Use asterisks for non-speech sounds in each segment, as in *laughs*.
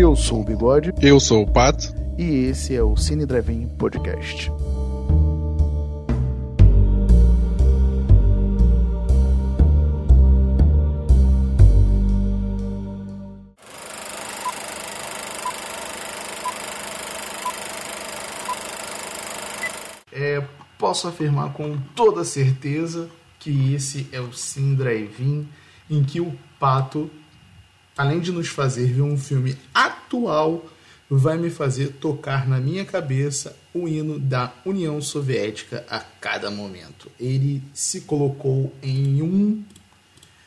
Eu sou o Bigode. Eu sou o Pato. E esse é o Cine Drive-In Podcast. É, posso afirmar com toda certeza que esse é o Cine Drive-In em que o Pato além de nos fazer ver um filme atual, vai me fazer tocar na minha cabeça o hino da União Soviética a cada momento. Ele se colocou em um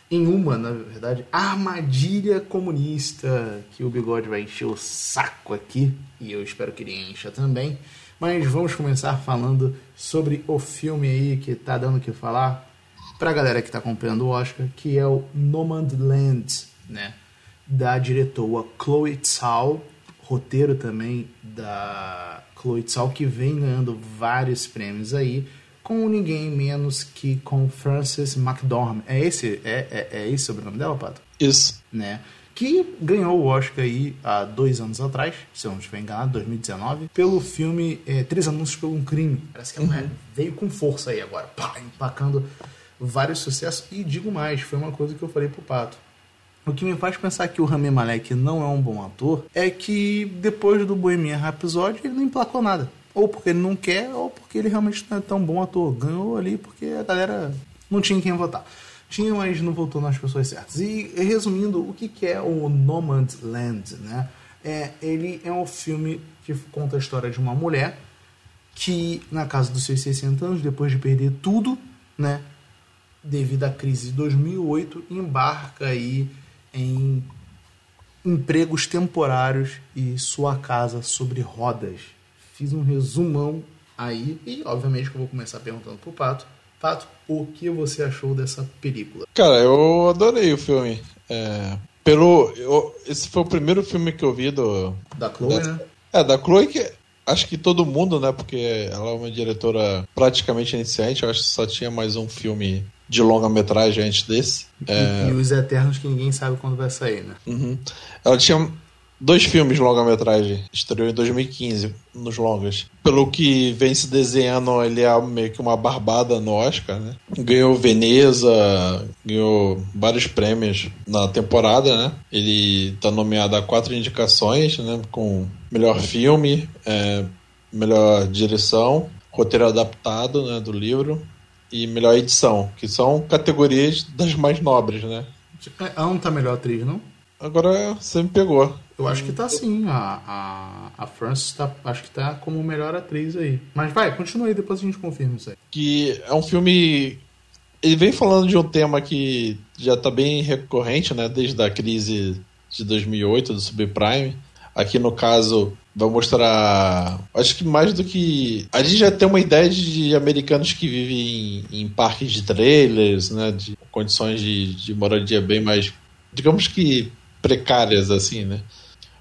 em uma, na verdade, armadilha comunista que o bigode vai encher o saco aqui e eu espero que ele encha também. Mas vamos começar falando sobre o filme aí que tá dando o que falar pra galera que tá acompanhando o Oscar, que é o Nomadland, né? Da diretora Chloe Zhao, roteiro também da Chloe Zhao, que vem ganhando vários prêmios aí, com ninguém menos que com Frances McDormand. É esse, é, é, é esse o sobrenome dela, Pato? Isso. Né? Que ganhou o Oscar aí há dois anos atrás, se eu não estiver enganado, 2019, pelo filme é, Três Anúncios por um Crime. Parece que a mulher uhum. veio com força aí agora, pá, empacando vários sucessos. E digo mais, foi uma coisa que eu falei pro Pato o que me faz pensar que o Rami Malek não é um bom ator é que depois do Bohemian Rhapsody ele não emplacou nada. Ou porque ele não quer, ou porque ele realmente não é tão bom ator. Ganhou ali porque a galera não tinha quem votar. Tinha, mas não votou nas pessoas certas. E resumindo, o que é o Nomadland, né? É, ele é um filme que conta a história de uma mulher que, na casa dos seus 60 anos, depois de perder tudo, né? Devido à crise de 2008, embarca aí em empregos temporários e sua casa sobre rodas. Fiz um resumão aí e, obviamente, que eu vou começar perguntando pro Pato. Pato, o que você achou dessa película? Cara, eu adorei o filme. É, pelo, eu, esse foi o primeiro filme que eu vi do. Da Chloe, da, né? É, da Chloe, que acho que todo mundo, né? Porque ela é uma diretora praticamente iniciante. Eu acho que só tinha mais um filme de longa-metragem antes desse. É... E os Eternos que ninguém sabe quando vai sair, né? Uhum. Ela tinha dois filmes de longa-metragem, estreou em 2015 nos longas. Pelo que vem se desenhando, ele é meio que uma barbada no Oscar, né? Ganhou Veneza, ganhou vários prêmios na temporada, né? Ele tá nomeado a quatro indicações, né? Com melhor filme, é, melhor direção, roteiro adaptado, né? Do livro e melhor edição, que são categorias das mais nobres, né? Ela não tá melhor atriz, não? Agora você me pegou. Eu acho que tá sim. A, a, a Frances tá, acho que tá como melhor atriz aí. Mas vai, continua aí, depois a gente confirma isso aí. Que é um filme. Ele vem falando de um tema que já tá bem recorrente, né? Desde a crise de 2008 do subprime. Aqui no caso, vai mostrar. Acho que mais do que. A gente já tem uma ideia de americanos que vivem em, em parques de trailers, né? De condições de, de moradia bem mais. digamos que precárias, assim, né?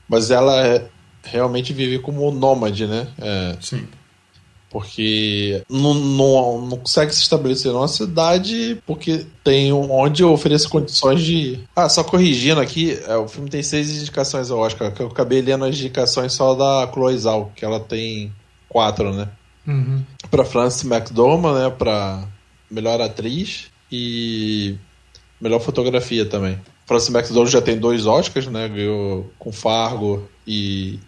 Mas ela realmente vive como nômade, né? É, Sim porque não, não, não consegue se estabelecer numa cidade porque tem onde ofereça condições de. Ah, só corrigindo aqui, é, o filme tem seis indicações ao Oscar, que eu acabei lendo as indicações só da Chloe Zhao, que ela tem quatro, né? Uhum. Pra Frances McDormand, né? Pra melhor atriz e melhor fotografia também. Frances McDormand já tem dois Oscars, né? Ganhou com Fargo e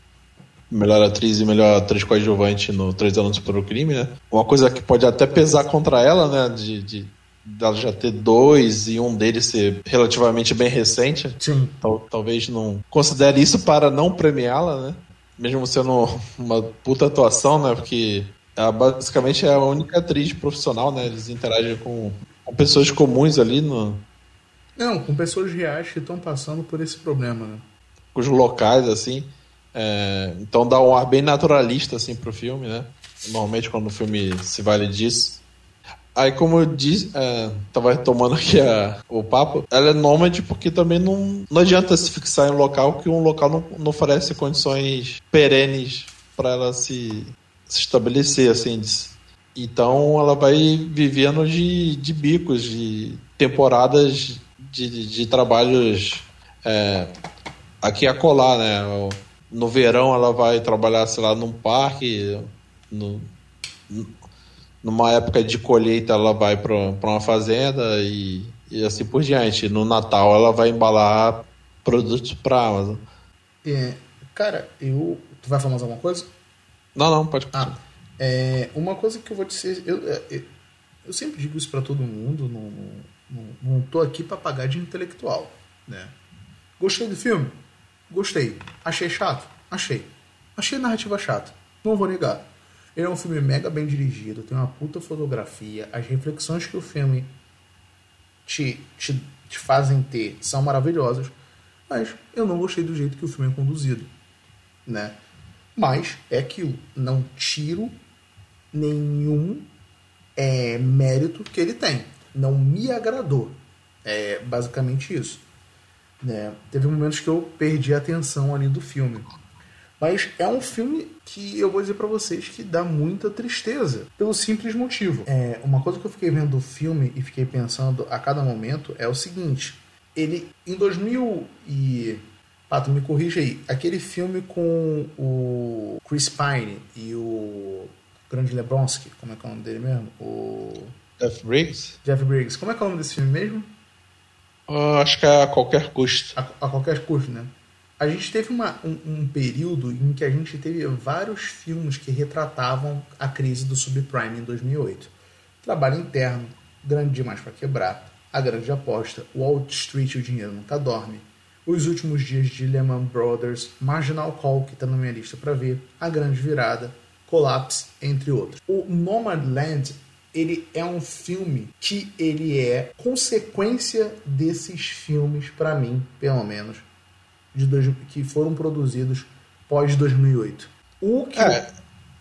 melhor atriz e melhor atriz coadjuvante no Três Anos por o Crime, né? Uma coisa que pode até pesar contra ela, né? De, de dela já ter dois e um deles ser relativamente bem recente. Sim. Tal, talvez não considere isso para não premiá-la, né? Mesmo sendo *laughs* uma puta atuação, né? Porque ela basicamente é a única atriz profissional, né? Eles interagem com, com pessoas comuns ali no. Não, com pessoas reais que estão passando por esse problema, né? Com os locais, assim. É, então dá um ar bem naturalista assim pro filme, né? Normalmente quando o filme se vale disso. Aí, como eu disse, é, tava retomando aqui a, o papo, ela é nômade porque também não, não adianta se fixar em um local que um local não, não oferece condições perenes para ela se, se estabelecer, assim. Então, ela vai vivendo de, de bicos, de temporadas de, de trabalhos é, aqui a colar, né? No verão ela vai trabalhar, sei lá, num parque, no, numa época de colheita ela vai para uma fazenda e, e, assim por diante. No Natal ela vai embalar produtos para Amazon. É, cara, eu. Tu vai falar mais alguma coisa? Não, não, pode Ah, é, uma coisa que eu vou dizer. Eu, eu, é, eu sempre digo isso para todo mundo, não, não, não tô aqui para pagar de intelectual. Né? Gostei do filme? Gostei. Achei chato? Achei. Achei a narrativa chata. Não vou negar. Ele é um filme mega bem dirigido, tem uma puta fotografia, as reflexões que o filme te, te, te fazem ter são maravilhosas, mas eu não gostei do jeito que o filme é conduzido. Né? Mas é aquilo, não tiro nenhum é, mérito que ele tem. Não me agradou. É basicamente isso. Né? Teve momentos que eu perdi a atenção ali do filme. Mas é um filme que eu vou dizer para vocês que dá muita tristeza. Pelo simples motivo. É, uma coisa que eu fiquei vendo o filme e fiquei pensando a cada momento é o seguinte. Ele, em 2000 e... Pato, me corrija aí. Aquele filme com o Chris Pine e o grande Lebronski, como é que é o nome dele mesmo? O... Jeff Briggs? Jeff Briggs. Como é que é o nome desse filme mesmo? Uh, acho que é a qualquer custo. A, a qualquer custo, né? A gente teve uma, um, um, período em que a gente teve vários filmes que retratavam a crise do subprime em 2008. Trabalho interno, grande demais para quebrar, a grande aposta, Wall Street, o dinheiro nunca dorme, os últimos dias de Lehman Brothers, Marginal Call, que está na minha lista para ver, a grande virada, Collapse, entre outros. O Nomadland ele é um filme que ele é consequência desses filmes, para mim, pelo menos, de dois, que foram produzidos pós 2008. O que é,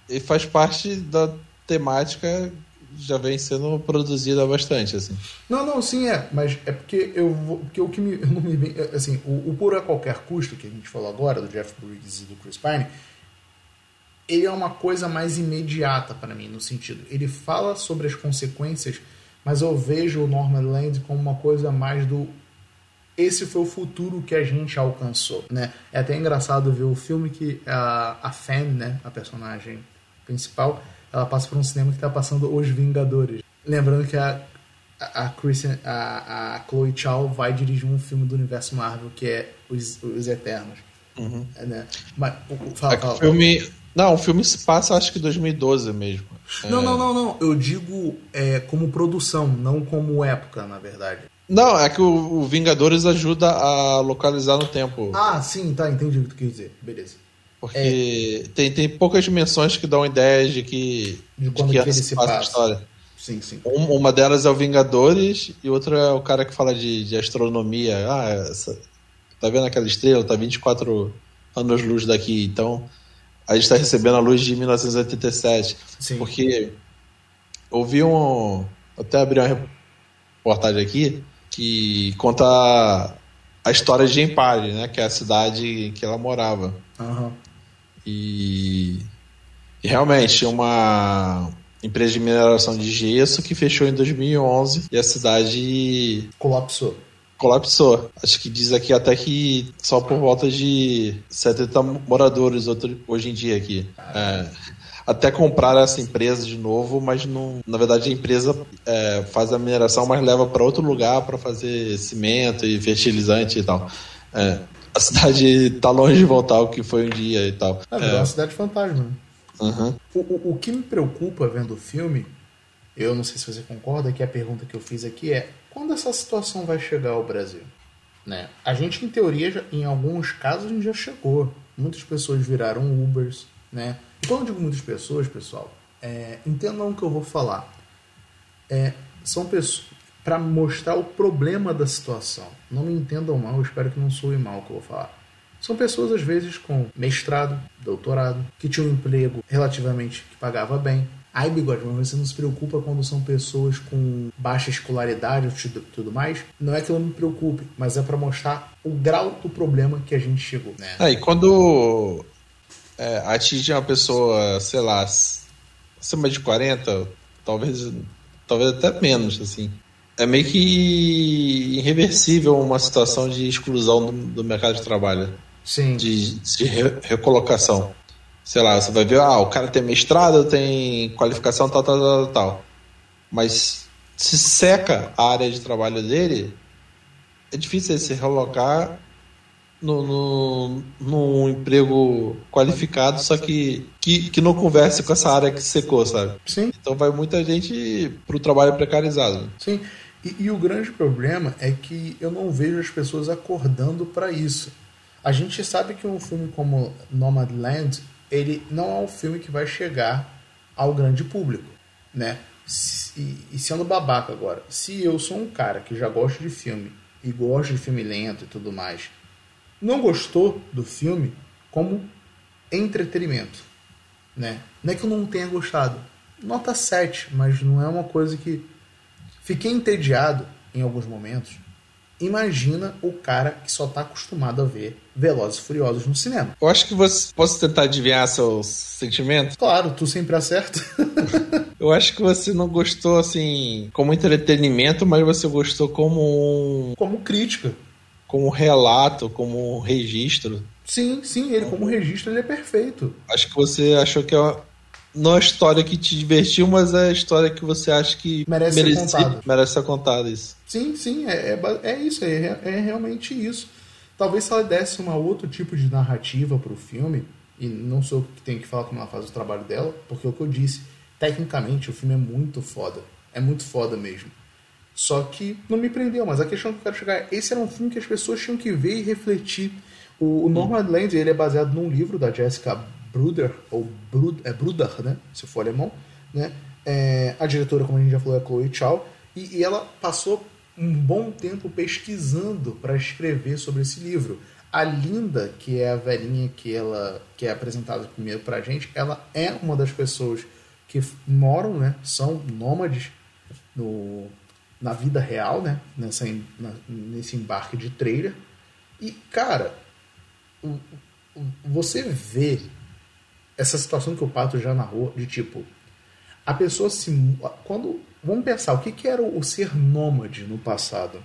e faz parte da temática já vem sendo produzida bastante assim. Não, não, sim é, mas é porque eu vou, porque o que me, *laughs* não me assim, o, o por a qualquer custo que a gente falou agora do Jeff Bridges e do Chris Pine, ele é uma coisa mais imediata para mim, no sentido. Ele fala sobre as consequências, mas eu vejo o Norman Land como uma coisa mais do. Esse foi o futuro que a gente alcançou, né? É até engraçado ver o filme que a, a Fan, né, a personagem principal, ela passa por um cinema que está passando Os Vingadores. Lembrando que a, a, Christian, a, a Chloe Chow vai dirigir um filme do universo Marvel que é Os, Os Eternos. Uhum. É, né? Mas, fala, fala, o filme não, o filme se passa acho que 2012 mesmo. Não, é... não, não, não. Eu digo é, como produção, não como época, na verdade. Não, é que o, o, Vingadores ajuda a localizar no tempo. Ah, sim, tá, entendi o que tu quis dizer. Beleza. Porque é... tem, tem poucas dimensões que dão ideias de que, de, quando de que, que se passa a história. Sim, sim. Um, uma delas é o Vingadores e outra é o cara que fala de, de astronomia. Ah, essa, tá vendo aquela estrela? Tá 24 anos-luz daqui. Então, a gente está recebendo a luz de 1987. Sim. Porque ouvi um. Até abri uma reportagem aqui que conta a história de Empire, né? Que é a cidade que ela morava. Uhum. E, e realmente uma empresa de mineração de gesso que fechou em 2011 e a cidade colapsou colapsou. Acho que diz aqui até que só por volta de 70 moradores hoje em dia aqui. É, até comprar essa empresa de novo, mas não, na verdade a empresa é, faz a mineração, mas leva para outro lugar para fazer cimento e fertilizante e tal. É, a cidade está longe de voltar ao que foi um dia e tal. É, é uma cidade fantasma. Uhum. O, o, o que me preocupa vendo o filme, eu não sei se você concorda, que a pergunta que eu fiz aqui é quando essa situação vai chegar ao Brasil? Né? A gente, em teoria, já, em alguns casos, a gente já chegou. Muitas pessoas viraram Ubers. Né? Quando eu digo muitas pessoas, pessoal, é, entendam o que eu vou falar. É, são pessoas para mostrar o problema da situação. Não me entendam mal, espero que não soe mal o que eu vou falar. São pessoas, às vezes, com mestrado, doutorado, que tinham um emprego relativamente que pagava bem, Ai, bigode, mas você não se preocupa quando são pessoas com baixa escolaridade e tudo mais? Não é que eu não me preocupe, mas é para mostrar o grau do problema que a gente chegou. Né? É, e quando é, atinge uma pessoa, sei lá, acima de 40, talvez, talvez até menos, assim. É meio que irreversível uma situação de exclusão do, do mercado de trabalho. Sim. De, de re- recolocação. Sei lá, você vai ver, ah, o cara tem mestrado, tem qualificação, tal, tal, tal, tal. Mas se seca a área de trabalho dele, é difícil ele se relocar no, no, num emprego qualificado, só que, que, que não converse com essa área que secou, sabe? Sim, Então vai muita gente pro trabalho precarizado. sim. E, e o grande problema é que eu não vejo as pessoas acordando para isso. A gente sabe que um filme como Nomadland, ele não é um filme que vai chegar ao grande público, né? E, e sendo babaca agora, se eu sou um cara que já gosta de filme e gosta de filme lento e tudo mais, não gostou do filme como entretenimento, né? Não é que eu não tenha gostado. Nota 7, mas não é uma coisa que fiquei entediado em alguns momentos. Imagina o cara que só tá acostumado a ver Velozes e Furiosos no cinema. Eu acho que você posso tentar adivinhar seus sentimentos. Claro, tu sempre acerta. *laughs* Eu acho que você não gostou assim como entretenimento, mas você gostou como um, como crítica. como relato, como registro. Sim, sim, ele como registro ele é perfeito. Acho que você achou que é uma, não é a história que te divertiu, mas é a história que você acha que Merece ser contada. merece ser contada isso. Sim, sim, é, é, é isso, é, é realmente isso. Talvez se ela desse um outro tipo de narrativa pro filme, e não sou eu que tenho que falar como ela faz o trabalho dela, porque é o que eu disse, tecnicamente o filme é muito foda. É muito foda mesmo. Só que não me prendeu, mas a questão que eu quero chegar é, esse era um filme que as pessoas tinham que ver e refletir. O, o Nomadland, ele é baseado num livro da Jessica Bruder, ou Brud, é Bruder, né, se for alemão, né, é, a diretora, como a gente já falou, é Chloe Chow, e, e ela passou um bom tempo pesquisando para escrever sobre esse livro. A Linda, que é a velhinha que ela que é apresentada primeiro pra gente, ela é uma das pessoas que moram, né, são nômades no, na vida real, né, nessa, na- nesse embarque de trailer. E, cara, você vê essa situação que o Pato já narrou, de tipo, a pessoa se. Quando. Vamos pensar, o que, que era o ser nômade no passado?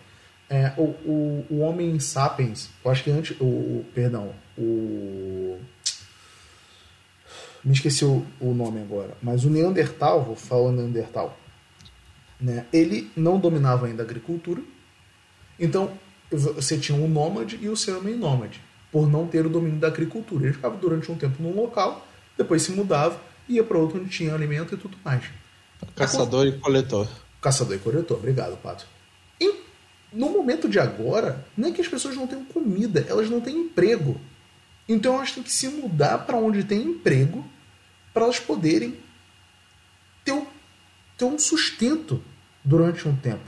É, o, o, o homem sapiens, eu acho que antes. O, o- perdão, o. Me esqueci o, o nome agora, mas o Neandertal, vou falar Neandertal, né, ele não dominava ainda a agricultura, então você tinha o nômade e o ser homem nômade, por não ter o domínio da agricultura. Ele ficava durante um tempo num local, depois se mudava, ia para outro onde tinha alimento e tudo mais. Caçador e coletor. Caçador e coletor, obrigado, Pato. E no momento de agora, não é que as pessoas não tenham comida, elas não têm emprego. Então elas têm que se mudar para onde tem emprego para elas poderem ter, um- ter um sustento durante um tempo.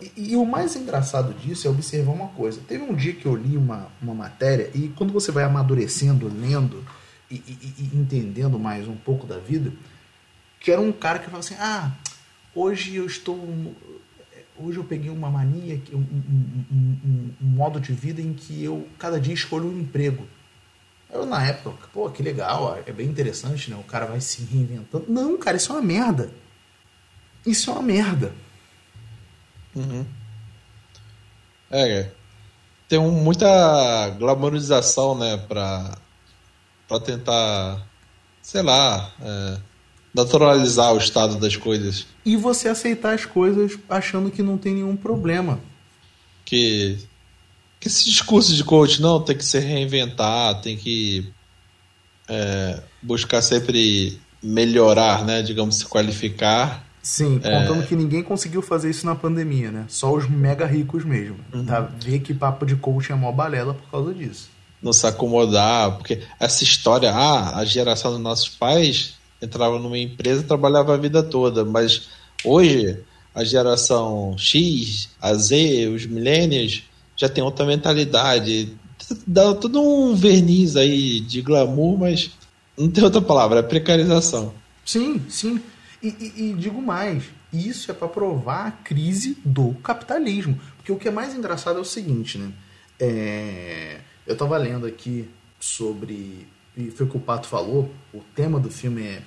E, e o mais engraçado disso é observar uma coisa. Teve um dia que eu li uma, uma matéria, e quando você vai amadurecendo, lendo e, e- entendendo mais um pouco da vida, que era um cara que falava assim: Ah, hoje eu estou. Hoje eu peguei uma mania, um, um- um- um- modo de vida em que eu cada dia escolho um emprego. Eu, na época, pô, que legal, ó, é bem interessante, né? O cara vai se reinventando. Não, cara, isso é uma merda. Isso é uma merda. Uhum. É, tem um- muita glamorização, né, pra, pra tentar, sei lá, é, naturalizar o estado das coisas. E você aceitar as coisas achando que não tem nenhum problema. Que, que esse discurso de coach, não, tem que se reinventar, tem que é, buscar sempre melhorar, né, digamos, se qualificar. Sim, contando que ninguém conseguiu fazer isso na pandemia, né? Só os mega ricos mesmo. Tá? Ver que papo de coach é mó balela por causa disso. Não se acomodar, porque essa história, ah, a geração dos nossos pais entrava numa empresa e trabalhava a vida toda, mas hoje a geração X, a Z, os millennials já tem outra mentalidade, dá todo um verniz aí de glamour, mas não tem outra palavra, é precarização. Sim, sim. E, e- e digo mais, isso é para provar a crise do capitalismo. Porque o que é mais engraçado é o seguinte, né? É, eu tava lendo aqui sobre. E foi o que o Pato falou. O tema do filme é,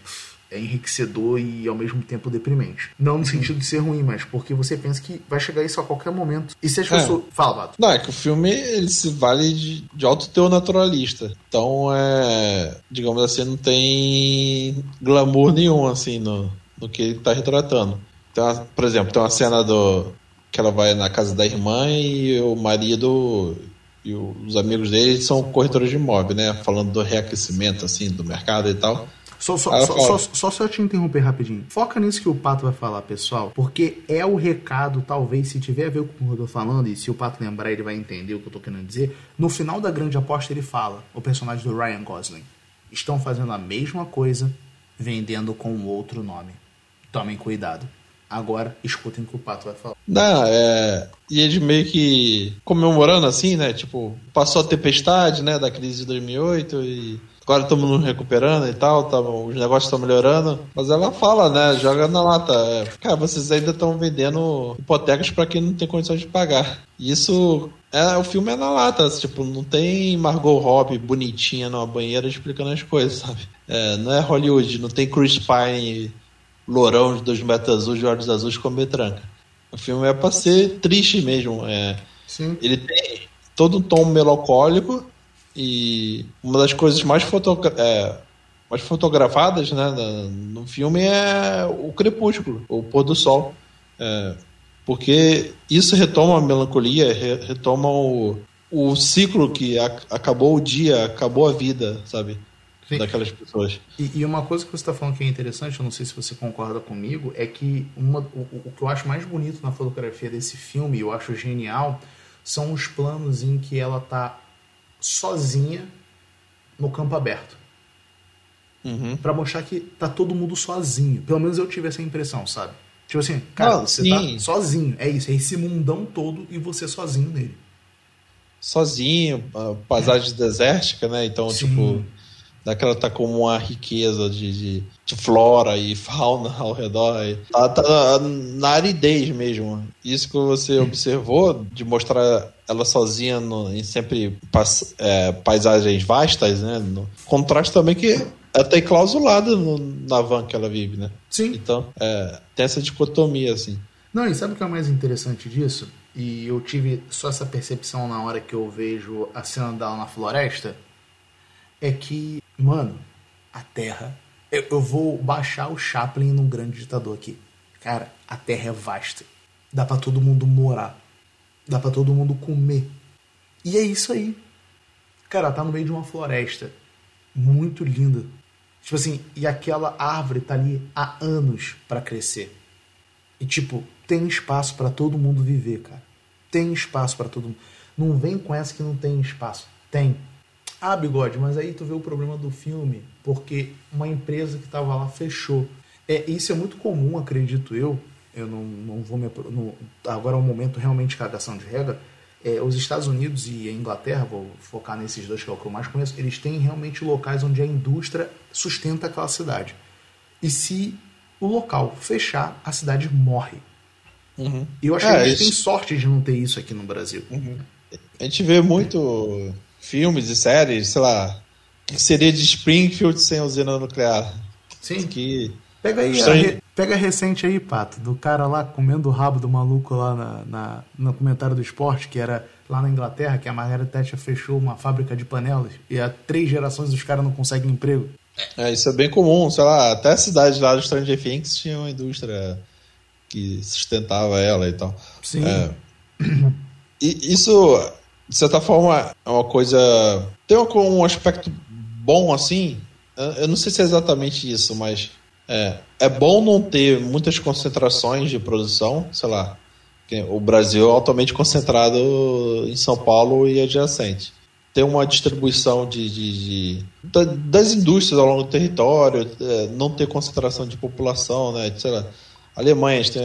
é enriquecedor e ao mesmo tempo deprimente. Não no sentido de ser ruim, mas porque você pensa que vai chegar isso a qualquer momento. E se as É. pessoas. Fala, Vato. Não, é que o filme ele se vale de, de alto teor naturalista. Então, é. Digamos assim, não tem glamour nenhum, assim, no, no que ele tá retratando. Uma- por exemplo, tem uma cena do. que ela vai na casa da irmã e o marido e os amigos dele são corretores de imóvel, né? Falando do reaquecimento, assim, do mercado e tal. Só, só, Ah, eu só, só, só, só te interromper rapidinho. Foca nisso que o Pato vai falar, pessoal, porque é o recado, talvez, se tiver a ver com o que eu tô falando, e se o Pato lembrar, ele vai entender o que eu tô querendo dizer. No final da grande aposta, ele fala, o personagem do Ryan Gosling. Estão fazendo a mesma coisa, vendendo com outro nome. Tomem cuidado. Agora, escutem o que o Pato vai falar. Não, é. E eles meio que comemorando assim, né? Tipo, passou a tempestade, né? Da crise de 2008 e agora estamos nos recuperando e tal, tamo, os negócios estão melhorando. Mas ela fala, né? Joga na lata. é, Cara, vocês ainda estão vendendo hipotecas para quem não tem condições de pagar. Isso. É, o filme é na lata, tipo, não tem Margot Robbie bonitinha numa banheira explicando as coisas, sabe? É, não é Hollywood, não tem Chris Pine lourão de dois metros azuis, de olhos azuis com metranca. O filme é pra ser triste mesmo. É, Sim. ele tem todo um tom melancólico e uma das coisas mais, fotogra é, mais fotografadas né, no filme é o crepúsculo, o pôr do sol. É, porque isso retoma a melancolia, re- retoma o, o ciclo que acabou o dia, acabou a vida, sabe? Sim. Daquelas pessoas. E, e uma coisa que você está falando que é interessante, eu não sei se você concorda comigo, é que uma, o, o que eu acho mais bonito na fotografia desse filme, e eu acho genial, são os planos em que ela tá sozinha no campo aberto. Uhum. Pra mostrar que tá todo mundo sozinho. Pelo menos eu tive essa impressão, sabe? Tipo assim, cara, Não, você sim. tá sozinho. É isso, é esse mundão todo e você sozinho nele. sozinho, paisagem desértica, né? Então, Sim. tipo, daquela tá com uma riqueza de, de, de flora e fauna ao redor. Tá, tá na, aridez mesmo. Isso que você observou, de mostrar ela sozinha no- em sempre é, paisagens vastas, né? No, contraste também que ela tá enclausulada no, na van que ela vive, né? Sim. Então, é, tem essa dicotomia, assim. Não, e sabe o que é o mais interessante disso? E eu tive só essa percepção na hora que eu vejo a cena dela na floresta. É que, mano, a Terra. Eu, eu vou baixar o Chaplin num grande ditador aqui. Cara, a Terra é vasta. Dá pra todo mundo morar. Dá pra todo mundo comer. E é isso aí. Cara, tá no meio de uma floresta. Muito linda. Tipo assim, e aquela árvore tá ali há anos pra crescer. E tipo, tem espaço pra todo mundo viver, cara. Tem espaço pra todo mundo. Não vem com essa que não tem espaço. Tem. Ah, bigode, mas aí tu vê o problema do filme, porque uma empresa que tava lá fechou. É, isso é muito comum, acredito eu. Eu não, não vou me. não- agora é um momento realmente de cagação de regra. É, os Estados Unidos e a Inglaterra, vou focar nesses dois que é o que eu mais conheço, eles têm realmente locais onde a indústria sustenta aquela cidade. E se o local fechar, a cidade morre. Uhum. E eu acho É, que a gente isso- tem sorte de não ter isso aqui no Brasil. A gente vê muito filmes e séries, sei lá, que seria de Springfield sem usina nuclear. Sim. Que Pega aí, a re- pega a recente aí, Pato, do cara lá comendo o rabo do maluco lá na, na- no comentário do esporte, que era lá na Inglaterra, que a Margaret Thatcher fechou uma fábrica de panelas e há três gerações os caras não conseguem emprego. é, isso é bem comum, sei lá, até a cidade lá do Stranger Things tinha uma indústria que sustentava ela e tal. Sim. É. *clears throat* E isso, de certa forma, é uma coisa. Tem um, aspecto bom assim. Eu não sei se é exatamente isso, mas é, é bom não ter muitas concentrações de produção, sei lá. O Brasil é altamente concentrado em São Paulo e adjacente. Ter uma distribuição de, de- de- da- das indústrias ao longo do território, é, não ter concentração de população, né? Sei lá. Alemanha, tem-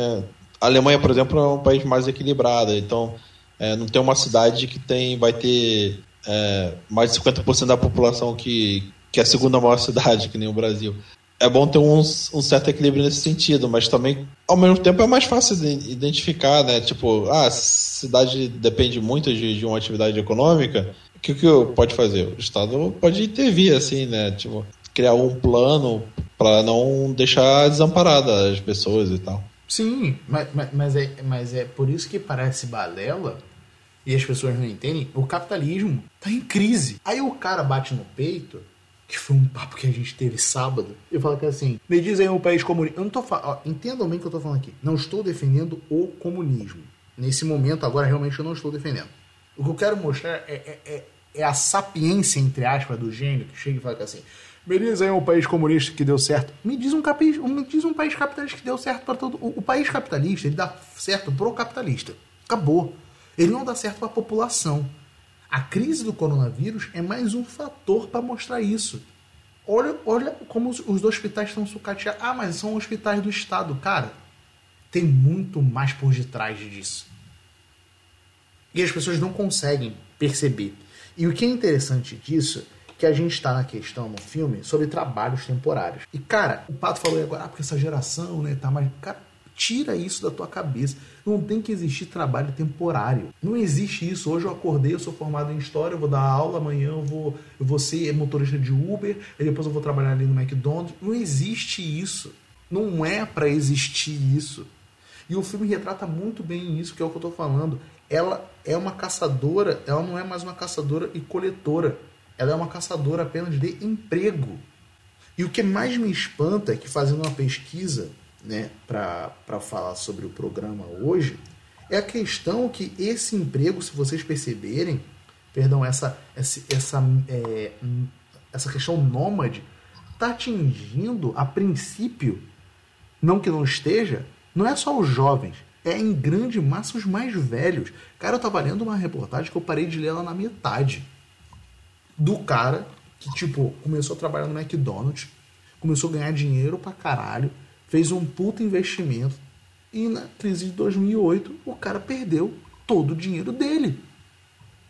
a Alemanha, por exemplo, é um país mais equilibrado, então é, não tem uma cidade que tem vai ter é, mais de 50% da população que, que é a segunda maior cidade, que nem o Brasil. É bom ter um, um certo equilíbrio nesse sentido, mas também, ao mesmo tempo, é mais fácil de identificar, né? Tipo, ah, a cidade depende muito de, de uma atividade econômica, o que, que pode fazer? O Estado pode intervir, assim, né? Tipo, criar um plano para não deixar desamparada as pessoas e tal. Sim, mas, mas, mas, é, mas é por isso que parece balela e as pessoas não entendem. O capitalismo tá em crise. Aí o cara bate no peito, que foi um papo que a gente teve sábado, e fala que assim, me dizem um país comunista. Eu não tô falando. Entendam bem o que eu tô falando aqui. Não estou defendendo o comunismo. Nesse momento, agora, realmente eu não estou defendendo. O que eu quero mostrar é, é, é, é a sapiência, entre aspas, do gênio que chega e fala que assim. Beleza, é um país comunista que deu certo. Me diz um, capi... me diz um país capitalista que deu certo para todo. O, o país capitalista, ele dá certo pro capitalista. Acabou. Ele não dá certo para a população. A crise do coronavírus é mais um fator para mostrar isso. Olha, olha como os, os hospitais estão sucateados. Ah, mas são hospitais do Estado. Cara, tem muito mais por detrás disso. E as pessoas não conseguem perceber. E o que é interessante disso que a gente está na questão no filme sobre trabalhos temporários. E, cara, o Pato falou agora, ah, porque essa geração, né, tá mais. Cara, tira isso da tua cabeça. Não tem que existir trabalho temporário. Não existe isso. Hoje eu acordei, eu sou formado em história, eu vou dar aula, amanhã eu vou, eu vou ser motorista de Uber, e depois eu vou trabalhar ali no McDonald's. Não existe isso. Não é para existir isso. E o filme retrata muito bem isso, que é o que eu tô falando. Ela é uma caçadora, ela não é mais uma caçadora e coletora ela é uma caçadora apenas de emprego. E o que mais me espanta é que, fazendo uma pesquisa né, para falar sobre o programa hoje, é a questão que esse emprego, se vocês perceberem, perdão, essa, essa, essa, é, essa questão nômade, está atingindo, a princípio, não que não esteja, não é só os jovens, é em grande massa os mais velhos. Cara, eu estava lendo uma reportagem que eu parei de ler ela na metade do cara que, tipo, começou a trabalhar no McDonald's, começou a ganhar dinheiro pra caralho, fez um puta investimento e na crise de 2008 o cara perdeu todo o dinheiro dele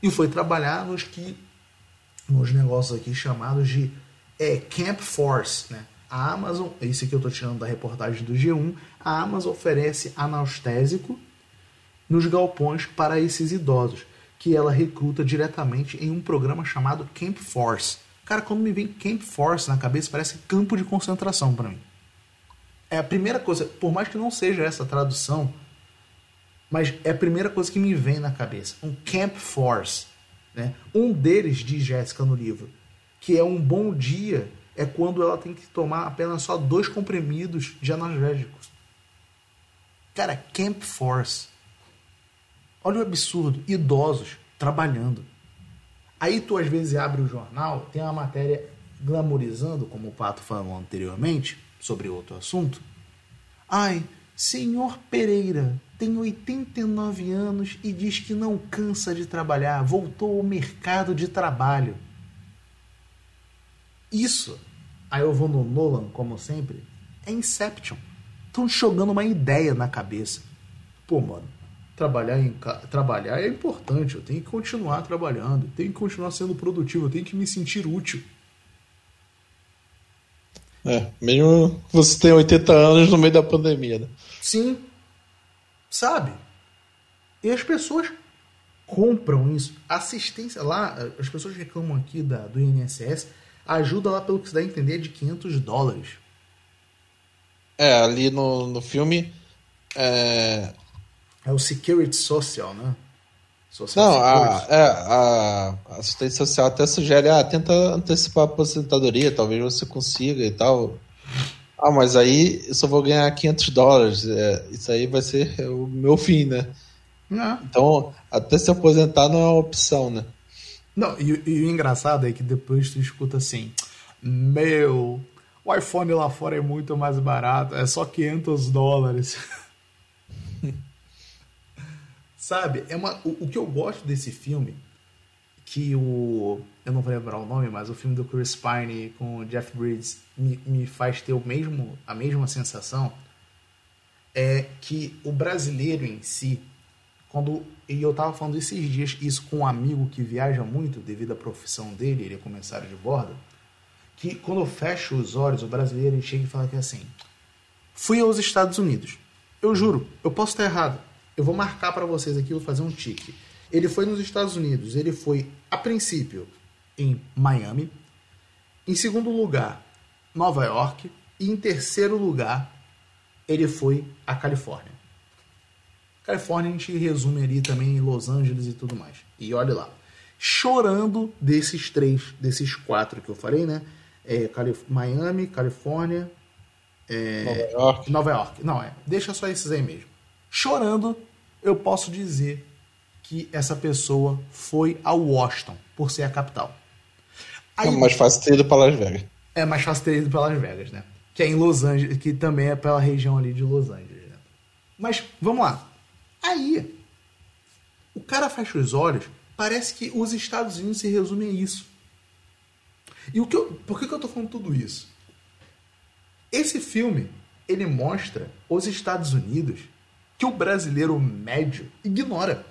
e foi trabalhar nos que nos negócios aqui chamados de é, Camp Force, né? A Amazon, esse aqui eu estou tirando da reportagem do G1, a Amazon oferece anestésico nos galpões para esses idosos que ela recruta diretamente em um programa chamado Camp Force. Cara, quando me vem Camp Force na cabeça, parece campo de concentração para mim. É a primeira coisa, por mais que não seja essa tradução, mas é a primeira coisa que me vem na cabeça. Um Camp Force. Né? Um deles, diz Jéssica no livro, que é um bom dia é quando ela tem que tomar apenas só dois comprimidos de analgésicos. Cara, Camp Force. Olha o absurdo, idosos trabalhando. Aí tu às vezes abre o jornal, tem uma matéria glamorizando, como o Pato falou anteriormente, sobre outro assunto. Ai, senhor Pereira tem 89 anos e diz que não cansa de trabalhar, voltou ao mercado de trabalho. Isso, aí eu vou no Nolan, como sempre, é Inception. Estão jogando uma ideia na cabeça. Pô, mano, trabalhar, em, trabalhar é importante, eu tenho que continuar trabalhando, tenho que continuar sendo produtivo, eu tenho que me sentir útil. É, mesmo você tem 80 anos no meio da pandemia, né? Sim. Sabe? E as pessoas compram isso. Assistência lá, as pessoas reclamam aqui da, do INSS, ajuda lá, pelo que se dá a entender, de 500 dólares. É, ali no, no filme, é, é o Security Social, né? Social Não, a, é, a assistência social até sugere, ah, tenta antecipar a aposentadoria, talvez você consiga e tal. Ah, mas aí eu só vou ganhar 500 dólares, é, isso aí vai ser o meu fim, né? Não. Então, até se aposentar não é uma opção, né? Não, e, e o engraçado é que depois tu escuta assim, meu, o iPhone lá fora é muito mais barato, é só 500 dólares. *laughs* Sabe? É uma, o, o, que eu gosto desse filme, que o. Eu não vou lembrar o nome, mas o filme do Chris Pine com o Jeff Bridges me, me faz ter o mesmo, a mesma sensação, é que o brasileiro em si, quando. E eu tava falando esses dias isso com um amigo que viaja muito devido à profissão dele, ele é comissário de bordo, que quando eu fecho os olhos, o brasileiro chega e fala que é assim. Fui aos Estados Unidos. Eu juro, eu posso estar errado. Eu vou marcar para vocês aqui, vou fazer um tique. Ele foi nos Estados Unidos, ele foi, a princípio, em Miami. Em segundo lugar, Nova York. E em terceiro lugar, ele foi a Califórnia. Califórnia a gente resume ali também em Los Angeles e tudo mais. E olha lá. Chorando desses três, desses quatro que eu falei, né? É, Calif Miami, Califórnia, é, Nova York. Nova York. Não, é. Deixa só esses aí mesmo. Chorando, eu posso dizer que essa pessoa foi a Washington, por ser a capital. Aí, é mais fácil ter ido para Las Vegas. É mais fácil ter ido para Las Vegas, né? Que é em Los Angeles, que também é pela região ali de Los Angeles. Né? Mas, vamos lá. Aí, o cara fecha os olhos, parece que os Estados Unidos se resumem a isso. E o que eu, por que, que eu tô falando tudo isso? Esse filme, ele mostra os Estados Unidos que o brasileiro médio ignora.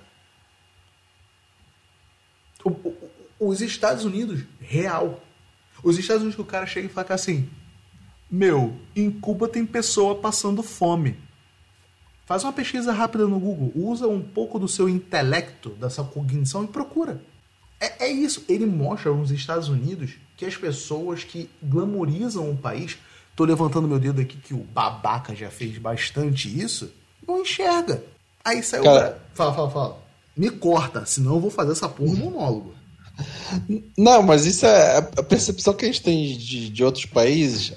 O, o, os Estados Unidos real. Os Estados Unidos que o cara chega e fala assim: Meu, em Cuba tem pessoa passando fome. Faz uma pesquisa rápida no Google, usa um pouco do seu intelecto, da sua cognição e procura. É, é isso. Ele mostra nos Estados Unidos que as pessoas que glamorizam o país. Tô levantando meu dedo aqui que o babaca já fez bastante isso. Não enxerga. Aí saiu. Cara... Fala, fala, fala. Me corta, senão eu vou fazer essa porra monólogo. Não, mas isso é a percepção que a gente tem de, de outros países,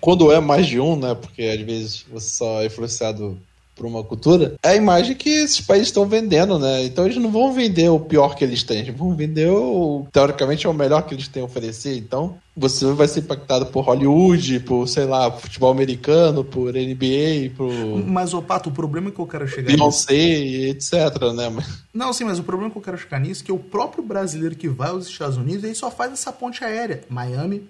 quando é mais de um, né? Porque às vezes você só é influenciado por uma cultura, é a imagem que esses países estão vendendo, né? Então eles não vão vender o pior que eles têm, eles vão vender o, teoricamente, é o melhor que eles têm a oferecer. Então você vai ser impactado por Hollywood, por, sei lá, futebol americano, por NBA, por... Mas, ô Pato, o problema é que eu quero chegar Beyoncé, etc, né? Não, sim, mas o problema que eu quero chegar nisso é que o próprio brasileiro que vai aos Estados Unidos, ele só faz essa ponte aérea. Miami,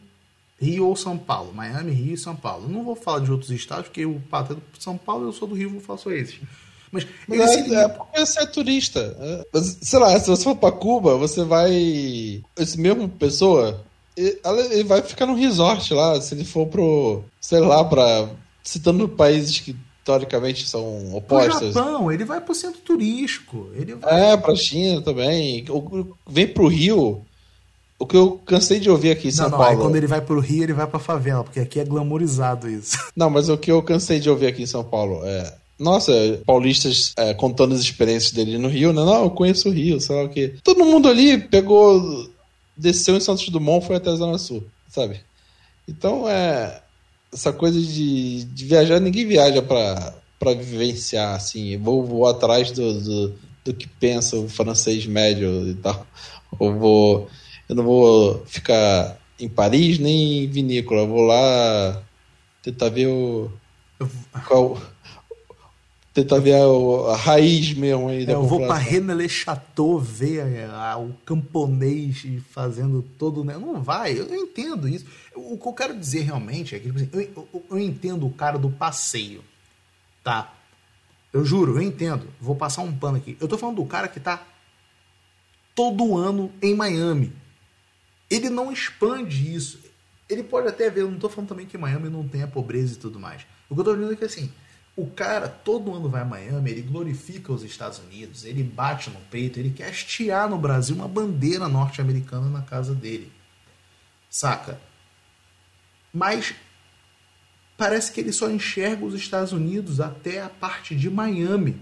Rio ou São Paulo. Miami, Rio e São Paulo. não vou falar de outros estados, porque o Pato é do São Paulo, eu sou do Rio, vou falar só esses. Mas ele é, é porque você é turista. É, sei lá, se você for para Cuba, você vai. Esse mesmo pessoa, ele vai ficar no resort lá. Se ele for pro. Sei lá, pra. Citando países que teoricamente são opostos. Pro Japão, ele vai pro centro turístico. Ele vai... É, pra China também. Vem pro Rio. O que eu cansei de ouvir aqui em São não, não, Paulo. quando ele vai pro Rio, ele vai pra favela, porque aqui é glamorizado isso. *laughs* Não, mas o que eu cansei de ouvir aqui em São Paulo é. Nossa, paulistas é, contando as experiências dele no Rio, né? Não, eu conheço o Rio, sei lá o quê. Todo mundo ali pegou. Desceu em Santos Dumont, foi até a Zona Sul, sabe? Então é. Essa coisa de, de viajar, ninguém viaja pra, pra vivenciar, assim. Vou, vou atrás do, do, do que pensa o francês médio e tal. Ou vou eu não vou ficar em Paris nem em vinícola. Eu vou lá tentar ver o. Qual, tentar ver a, a, raiz mesmo aí da é, Eu vou para René Chateau ver é, o camponês fazendo todo. Né? Não vai, eu entendo isso. O que eu quero dizer realmente é que tipo assim, eu, eu, eu entendo o cara do passeio. Tá? Eu juro, eu entendo. Vou passar um pano aqui. Eu tô falando do cara que tá todo ano em Miami ele não expande isso. Ele pode até ver, eu não estou falando também que Miami não tem a pobreza e tudo mais. O que eu estou dizendo é que assim, o cara todo ano vai a Miami, ele glorifica os Estados Unidos, ele bate no peito, ele quer hastear no Brasil uma bandeira norte-americana na casa dele. Saca? Mas parece que ele só enxerga os Estados Unidos até a parte de Miami,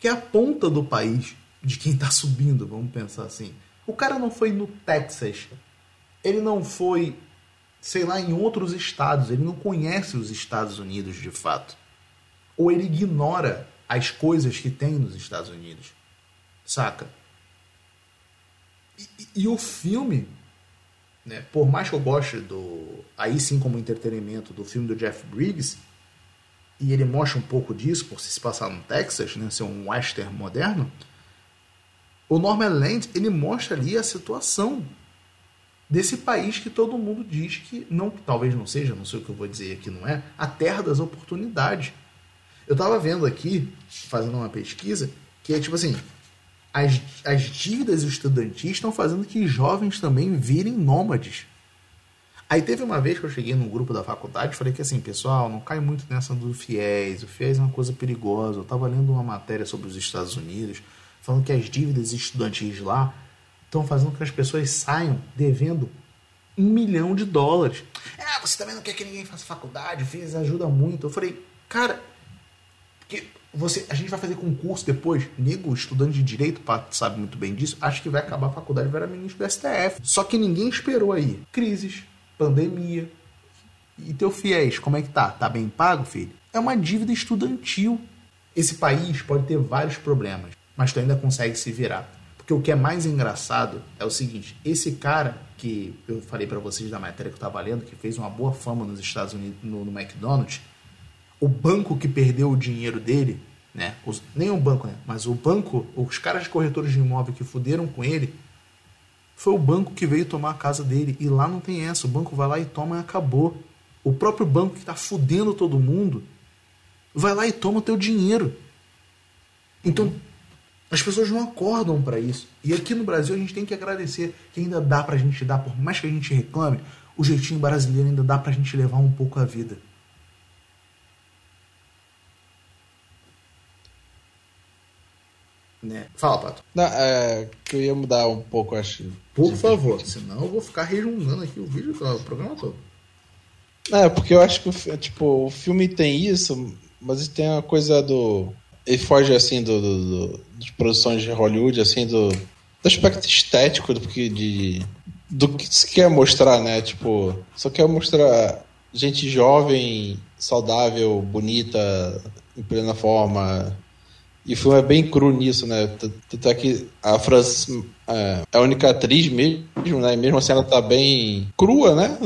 que é a ponta do país de quem está subindo, vamos pensar assim. O cara não foi no Texas. Ele não foi, sei lá, em outros estados. Ele não conhece os Estados Unidos de fato. Ou ele ignora as coisas que tem nos Estados Unidos. Saca? E, e, o filme, né, por mais que eu goste do. Aí sim, como entretenimento, do filme do Jeff Briggs, e ele mostra um pouco disso por se passar no Texas, né, ser um western moderno o Norman Land ele mostra ali a situação desse país que todo mundo diz que não, talvez não seja, não sei o que eu vou dizer aqui, não é, a terra das oportunidades. Eu estava vendo aqui, fazendo uma pesquisa, que é tipo assim, as, as dívidas estudantis estão fazendo que jovens também virem nômades. Aí teve uma vez que eu cheguei num grupo da faculdade e falei que assim, pessoal, não cai muito nessa do FIES, o FIES é uma coisa perigosa. Eu estava lendo uma matéria sobre os Estados Unidos, falando que as dívidas estudantis lá estão fazendo com que as pessoas saiam devendo um milhão de dólares. Ah, você também não quer que ninguém faça faculdade, fez ajuda muito. Eu falei, cara, que você, a gente vai fazer concurso depois. Nego, estudante de direito, sabe muito bem disso, acho que vai acabar a faculdade e vai ministro do STF. Só que ninguém esperou aí. Crises, pandemia. E teu fiéis, como é que tá? Tá bem pago, filho? É uma dívida estudantil. Esse país pode ter vários problemas, mas tu ainda consegue se virar. Porque o que é mais engraçado é o seguinte: esse cara que eu falei para vocês da matéria que eu tava lendo, que fez uma boa fama nos Estados Unidos, no, no McDonald's, o banco que perdeu o dinheiro dele, né? Os, nem o banco, né? Mas o banco, os caras corretores de imóvel que fuderam com ele, foi o banco que veio tomar a casa dele. E lá não tem essa. O banco vai lá e toma e acabou. O próprio banco que está fudendo todo mundo vai lá e toma o teu dinheiro. Então, as pessoas não acordam para isso. E aqui no Brasil a gente tem que agradecer que ainda dá pra gente dar, por mais que a gente reclame, o jeitinho brasileiro ainda dá pra gente levar um pouco a vida. Né? Fala, Pato. Não, é, que eu ia mudar um pouco, acho. Por favor, senão eu vou ficar resmungando aqui o vídeo, o programa todo. É, porque eu acho que tipo, o filme tem isso, mas tem uma coisa do. Ele foge assim do, do, do de produções de Hollywood, assim, do, do aspecto estético do que, de, do que se quer mostrar, né? Tipo, só quer mostrar gente jovem, saudável, bonita, em plena forma, e o filme é bem cru nisso, né? Tanto é que a França é, é a única atriz mesmo, né? E mesmo assim ela tá bem crua, né?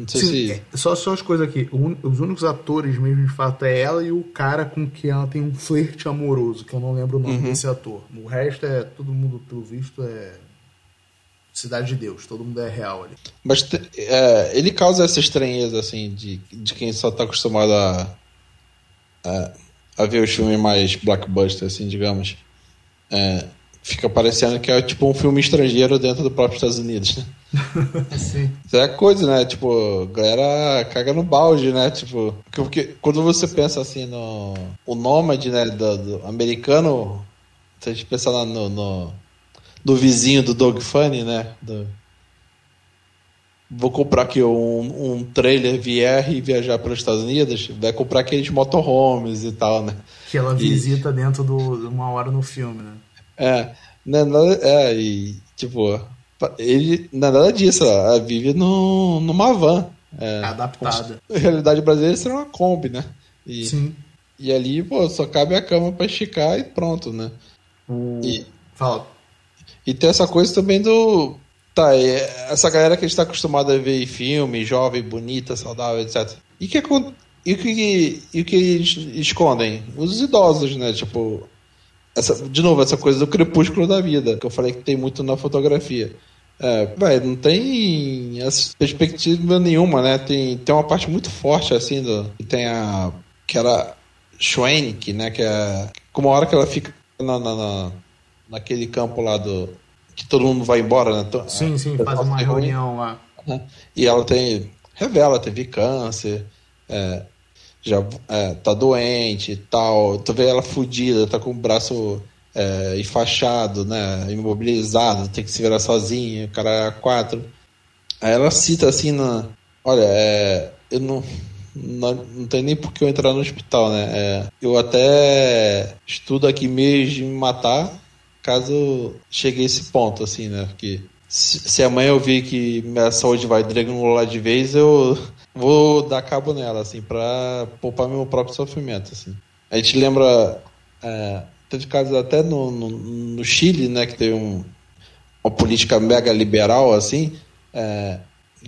Não sei Sim, se. É, só, só as coisas aqui. Os únicos atores mesmo, de fato, é ela e o cara com que ela tem um flerte amoroso, que eu não lembro o nome uhum. desse ator. O resto é. Todo mundo, pelo visto, é. Cidade de Deus, todo mundo é real ali. Mas é, ele causa essa estranheza, assim, de, de quem só tá acostumado a, a a ver os filmes mais blockbuster, assim, digamos, é, fica parecendo que é tipo um filme estrangeiro dentro do próprio Estados Unidos, né? Sim. Isso é coisa, né? Tipo, galera caga no balde, né? Tipo, porque quando você pensa assim no o nômade, né, do, do americano, se a gente pensar no, no, no vizinho do Dog Funny, né? Do, vou comprar aqui um, um trailer VR e viajar para os Estados Unidos, vai comprar aqueles motorhomes e tal, né? Que ela visita e... dentro de uma hora no filme, né? É, não, é, é, e tipo, ele não é nada disso, ela vive no, numa van. É, Adaptada. A realidade brasileira seria uma Kombi, né? E, Sim. E ali, pô, só cabe a cama para esticar e pronto, né? Hum. E, Fala. E tem essa coisa também do Tá, essa galera que está acostumada a ver filme, jovem, bonita, saudável, etc. E que, e que, e que eles escondem? Os idosos, né? Tipo, essa, de novo, essa coisa do crepúsculo da vida, que eu falei que tem muito na fotografia. É, véio, não tem essa perspectiva nenhuma, né? Tem, tem uma parte muito forte, assim, do, que tem a. que era Schwenk, né? Que é. Como a hora que ela fica na, na, na naquele campo lá do que todo mundo vai embora, né? Sim, sim, faz uma reunião lá. Né? E ela tem. Revela, teve câncer, é, já é, tá doente e tal. Tu vê ela fudida, tá com o braço é, enfaixado, né? Imobilizado, tem que se virar sozinha, o cara é quatro. Aí ela cita assim na. Olha, é, eu não, não, não tem nem por que eu entrar no hospital, né? É, eu até estudo aqui mesmo de me matar, caso chegue a esse ponto, assim, né? Porque se amanhã eu ver que minha saúde vai lá de vez, eu vou dar cabo nela, assim, pra poupar meu próprio sofrimento, assim. A gente lembra, é, teve casos até no, no, no, Chile, né, que teve um, uma política mega liberal, assim, é,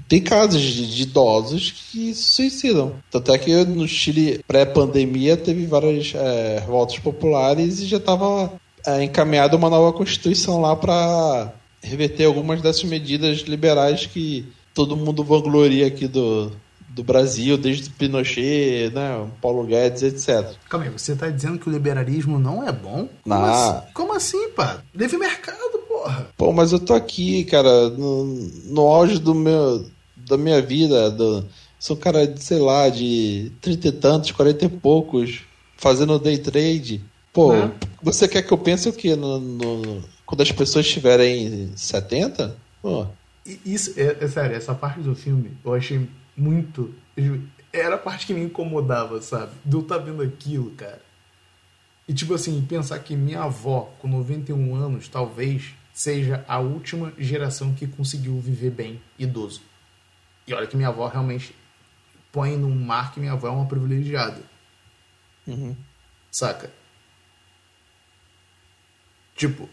tem casos de, de, idosos que se suicidam. Tanto é que no Chile, pré-pandemia, teve várias é, revoltas populares e já estava é, encaminhada uma nova constituição lá para reverter algumas dessas medidas liberais que todo mundo vangloria aqui do, do Brasil, desde Pinochet, né, Paulo Guedes, etc. Calma aí, você está dizendo que o liberalismo não é bom? Como, assim, como assim, pá? Livre mercado, porra. Pô, mas eu tô aqui, cara, no, no auge do meu, da minha vida, do, sou um cara, de, sei lá, de trinta e tantos, quarenta e poucos, fazendo day trade. Pô, né? você quer que eu pense o quê? No, no, quando as pessoas tiverem 70? Pô. Isso, é, é, sério, essa parte do filme eu achei Muito. Era a parte que me incomodava, sabe? De eu estar tá vendo aquilo, cara. E tipo assim, pensar que minha avó, com 91 anos, talvez seja a última geração que conseguiu viver bem, idoso. E olha que minha avó realmente põe num mar que minha avó é uma privilegiada. Uhum. Saca? Tipo,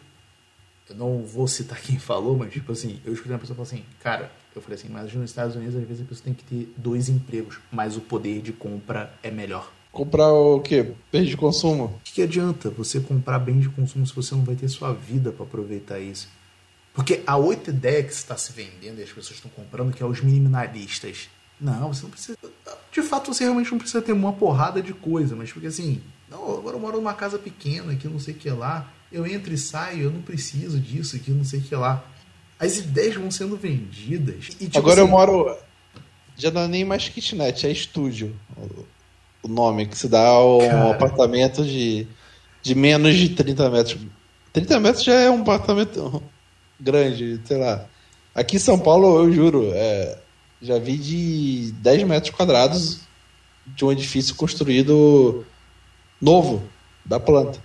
eu não vou citar *laughs* quem falou, mas tipo assim, eu escutei uma pessoa falar assim, cara, eu falei assim, mas nos Estados Unidos às vezes a pessoa tem que ter dois empregos, mas o poder de compra é melhor. Comprar o quê? Bens de consumo? O que, que adianta você comprar bens de consumo se você não vai ter sua vida para aproveitar isso? Porque a outra ideia que está se vendendo e as pessoas estão comprando, que é os minimalistas. Não, você não precisa. De fato, você realmente não precisa ter uma porrada de coisa, mas porque assim, não, agora eu moro numa casa pequena que não sei o que lá, eu entro e saio, eu não preciso disso, que não sei o que lá. As ideias vão sendo vendidas. E, tipo, agora assim, eu moro. Já não é nem mais kitnet, é estúdio o nome, que se dá um Cara. apartamento de, de menos de 30 metros. 30 metros já é um apartamento grande, sei lá. Aqui em São Paulo, eu juro, é, já vi de 10 metros quadrados de um edifício construído novo, da planta.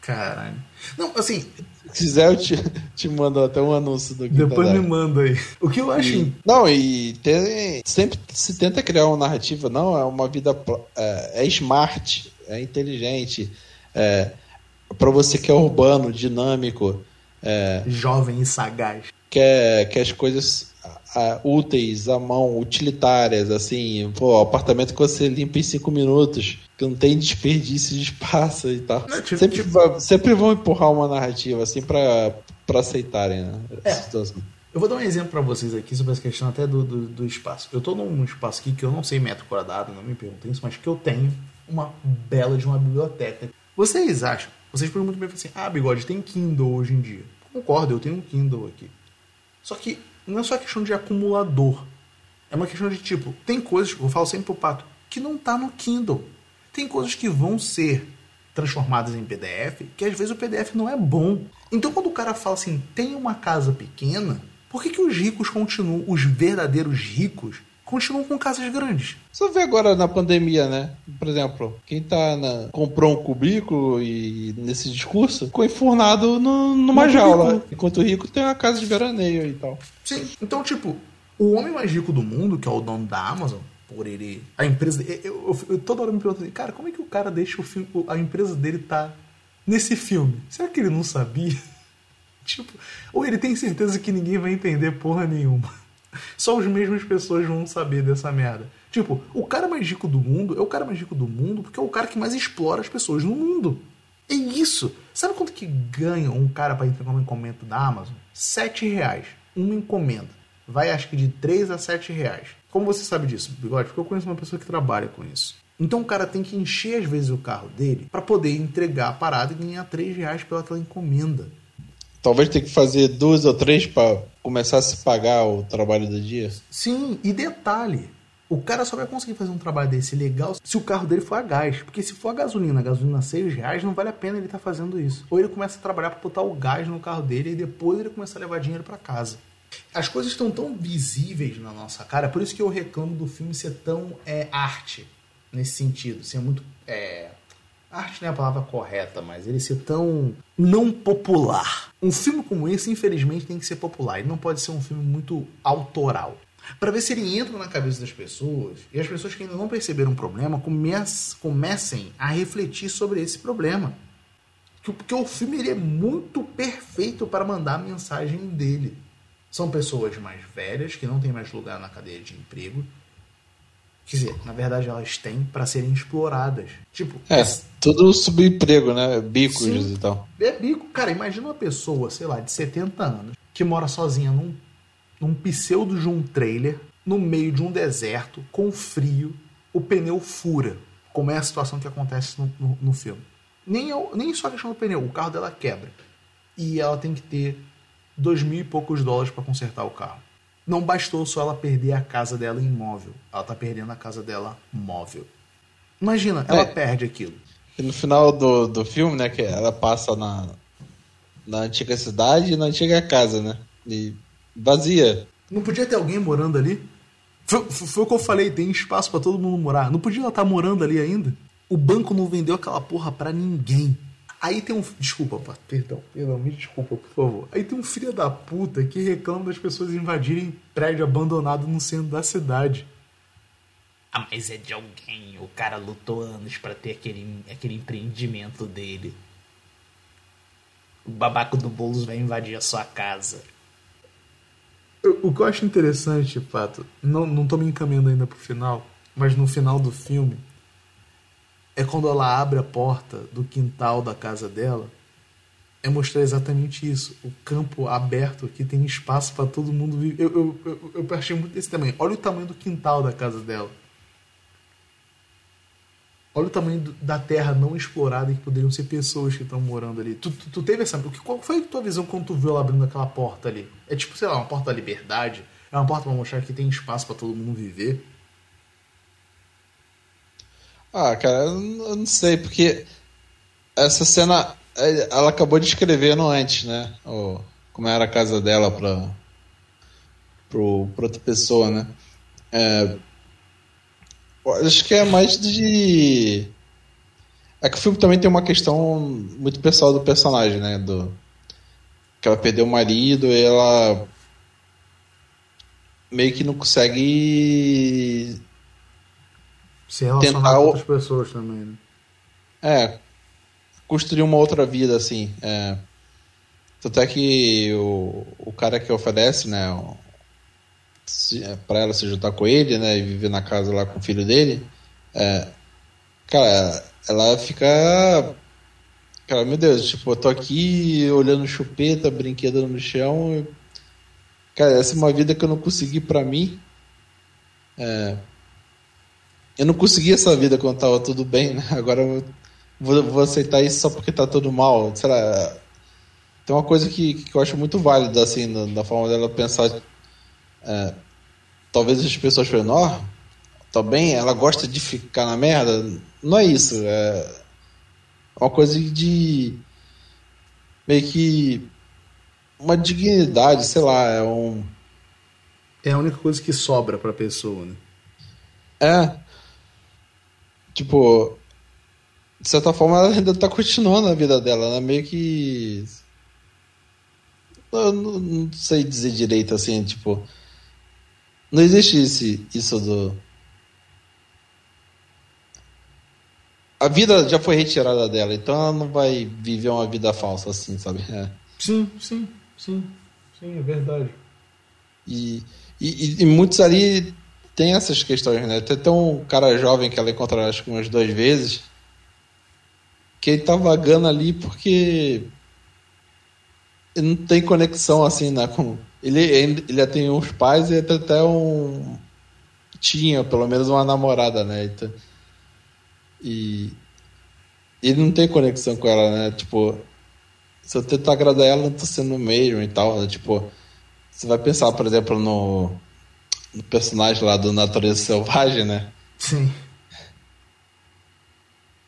Caralho. Não, assim, se quiser, eu te, te mando até um anúncio do Depois me manda aí. O que eu acho. E, não, e tem, sempre se tenta criar uma narrativa, não, é uma vida. É, é smart, é inteligente. É, para você que é urbano, dinâmico. É, Jovem e sagaz. Quer, quer as coisas úteis à mão, utilitárias, assim, pô, apartamento que você limpa em cinco minutos, que não tem desperdício de espaço e tal. Não, tipo, sempre, tipo... sempre vão empurrar uma narrativa, assim, pra, pra aceitarem, né? É. Eu vou dar um exemplo para vocês aqui sobre essa questão até do, do, do, espaço. Eu tô num espaço aqui que eu não sei metro quadrado, não me perguntem isso, mas que eu tenho uma bela de uma biblioteca. Vocês acham? Vocês perguntam muito bem assim, ah, bigode, tem Kindle hoje em dia. Concordo, eu tenho um Kindle aqui. Só que não é só questão de acumulador. É uma questão de tipo, tem coisas, eu falo sempre pro Pato, que não tá no Kindle. Tem coisas que vão ser transformadas em PDF, que às vezes o PDF não é bom. Então quando o cara fala assim, tem uma casa pequena, por que, que os ricos continuam, os verdadeiros ricos, continuam com casas grandes. Só vê agora na pandemia, né? Por exemplo, quem tá na... comprou um cubículo e nesse discurso ficou enfurnado no, numa no jaula. Cubículo. Enquanto o rico tem uma casa de veraneio e tal. Sim, então, tipo, o homem mais rico do mundo, que é o dono da Amazon, por ele. A empresa. Eu, eu, eu, toda hora me pergunto assim, cara, como é que o cara deixa o filme. A empresa dele tá nesse filme? Será que ele não sabia? *laughs* tipo, ou ele tem certeza que ninguém vai entender porra nenhuma? *laughs* Só as mesmas pessoas vão saber dessa merda. Tipo, o cara mais rico do mundo é o cara mais rico do mundo porque é o cara que mais explora as pessoas no mundo. É isso. Sabe quanto que ganha um cara para entregar uma encomenda da Amazon? Sete reais. Uma encomenda. Vai acho que de 3 a 7 reais. Como você sabe disso, Bigode? Porque eu conheço uma pessoa que trabalha com isso. Então o cara tem que encher às vezes o carro dele para poder entregar a parada e ganhar 3 reais pelaquela encomenda. Talvez tenha que fazer duas ou três para começar a se pagar o trabalho do dia. Sim, e detalhe, o cara só vai conseguir fazer um trabalho desse legal se o carro dele for a gás. Porque se for a gasolina, a gasolina 6 reais, não vale a pena ele estar tá fazendo isso. Ou ele começa a trabalhar para botar o gás no carro dele e depois ele começa a levar dinheiro para casa. As coisas estão tão visíveis na nossa cara, por isso que eu reclamo do filme ser tão é, arte nesse sentido, ser muito é, arte não é a palavra correta, mas ele ser tão não popular. Um filme como esse, infelizmente, tem que ser popular. Ele não pode ser um filme muito autoral. Para ver se ele entra na cabeça das pessoas e as pessoas que ainda não perceberam o problema comecem a refletir sobre esse problema. Porque o filme ele é muito perfeito para mandar a mensagem dele. São pessoas mais velhas que não têm mais lugar na cadeia de emprego, Quer dizer, na verdade elas têm para serem exploradas. Tipo. É, tudo subemprego, né? Bicos sim, e tal. É bico. Cara, imagina uma pessoa, sei lá, de 70 anos, que mora sozinha num, num pseudo de um trailer, no meio de um deserto, com frio, o pneu fura. Como é a situação que acontece no, no, no filme. Nem, é, nem só a questão do pneu, o carro dela quebra. E ela tem que ter dois mil e poucos dólares para consertar o carro. Não bastou só ela perder a casa dela imóvel. Ela tá perdendo a casa dela móvel. Imagina, ela é. perde aquilo. E no final do, do filme, né, que ela passa na, na antiga cidade e na antiga casa, né? E vazia. Não podia ter alguém morando ali? Foi, foi o que eu falei, tem espaço para todo mundo morar. Não podia ela estar tá morando ali ainda? O banco não vendeu aquela porra pra ninguém. Aí tem um. Desculpa, pá, perdão, perdão, me desculpa, por favor. Aí tem um filho da puta que reclama das pessoas invadirem prédio abandonado no centro da cidade. Ah, mas é de alguém. O cara lutou anos para ter aquele, aquele empreendimento dele. O babaco do Boulos vai invadir a sua casa. O que eu acho interessante, Pato, não, não tô me encaminhando ainda pro final, mas no final do filme, é quando ela abre a porta do quintal da casa dela, é mostrar exatamente isso. O campo aberto que tem espaço para todo mundo viver. Eu, eu, eu, eu muito desse tamanho. Olha o tamanho do quintal da casa dela. Olha o tamanho do, da terra não explorada que poderiam ser pessoas que estão morando ali. Tu, tu, tu, teve essa. Qual foi a tua visão quando tu viu ela abrindo aquela porta ali? É tipo, sei lá, uma porta da liberdade? É uma porta para mostrar que tem espaço para todo mundo viver? Ah, cara, eu não sei, porque essa cena é, ela acabou descrevendo antes, né? Como era a casa dela pra, pro, pra outra pessoa, né? É, acho que é mais de. É que o filme também tem uma questão muito pessoal do personagem, né? Do... Que ela perdeu o marido e ela meio que não consegue se relacionar tentar... com outras pessoas também, né? É, construir uma outra vida, assim. É. Tanto é que o, o cara que oferece, né, é, para ela se juntar com ele, né, e viver na casa lá com o filho dele, é, cara, ela fica. Cara, meu Deus, tipo, eu tô aqui olhando chupeta, brinquedo no chão. Cara, essa é uma vida que eu não consegui para mim. É, eu não consegui essa vida quando tava tudo bem, né? Agora eu vou, vou aceitar isso só porque tá tudo mal. Sei lá. Tem uma coisa que, que eu acho muito válida, assim, na, na forma dela pensar. É, talvez as pessoas falem, ó, tá bem, ela gosta de ficar na merda. Não é isso. É uma coisa de. meio que. uma dignidade, sei lá, é um. É a única coisa que sobra pra pessoa, né? É. Tipo, de certa forma ela ainda tá continuando a vida dela, né? Meio que. Eu não, não sei dizer direito assim, tipo. Não existe esse, isso do. A vida já foi retirada dela, então ela não vai viver uma vida falsa assim, sabe? É. Sim, sim, sim. Sim, é verdade. E, e, e muitos ali tem essas questões, né? Tem, tem um cara jovem que ela encontra acho que umas duas vezes que ele tá vagando ali porque ele não tem conexão assim, né? Com... Ele, ele já tem uns pais e até um. Tinha pelo menos uma namorada, né? Então... E ele não tem conexão com ela, né? Tipo, se eu tentar agradar ela, não tô sendo o mesmo e tal. Né? Tipo, você vai pensar, por exemplo, no do personagem lá do Natureza Selvagem, né? Sim.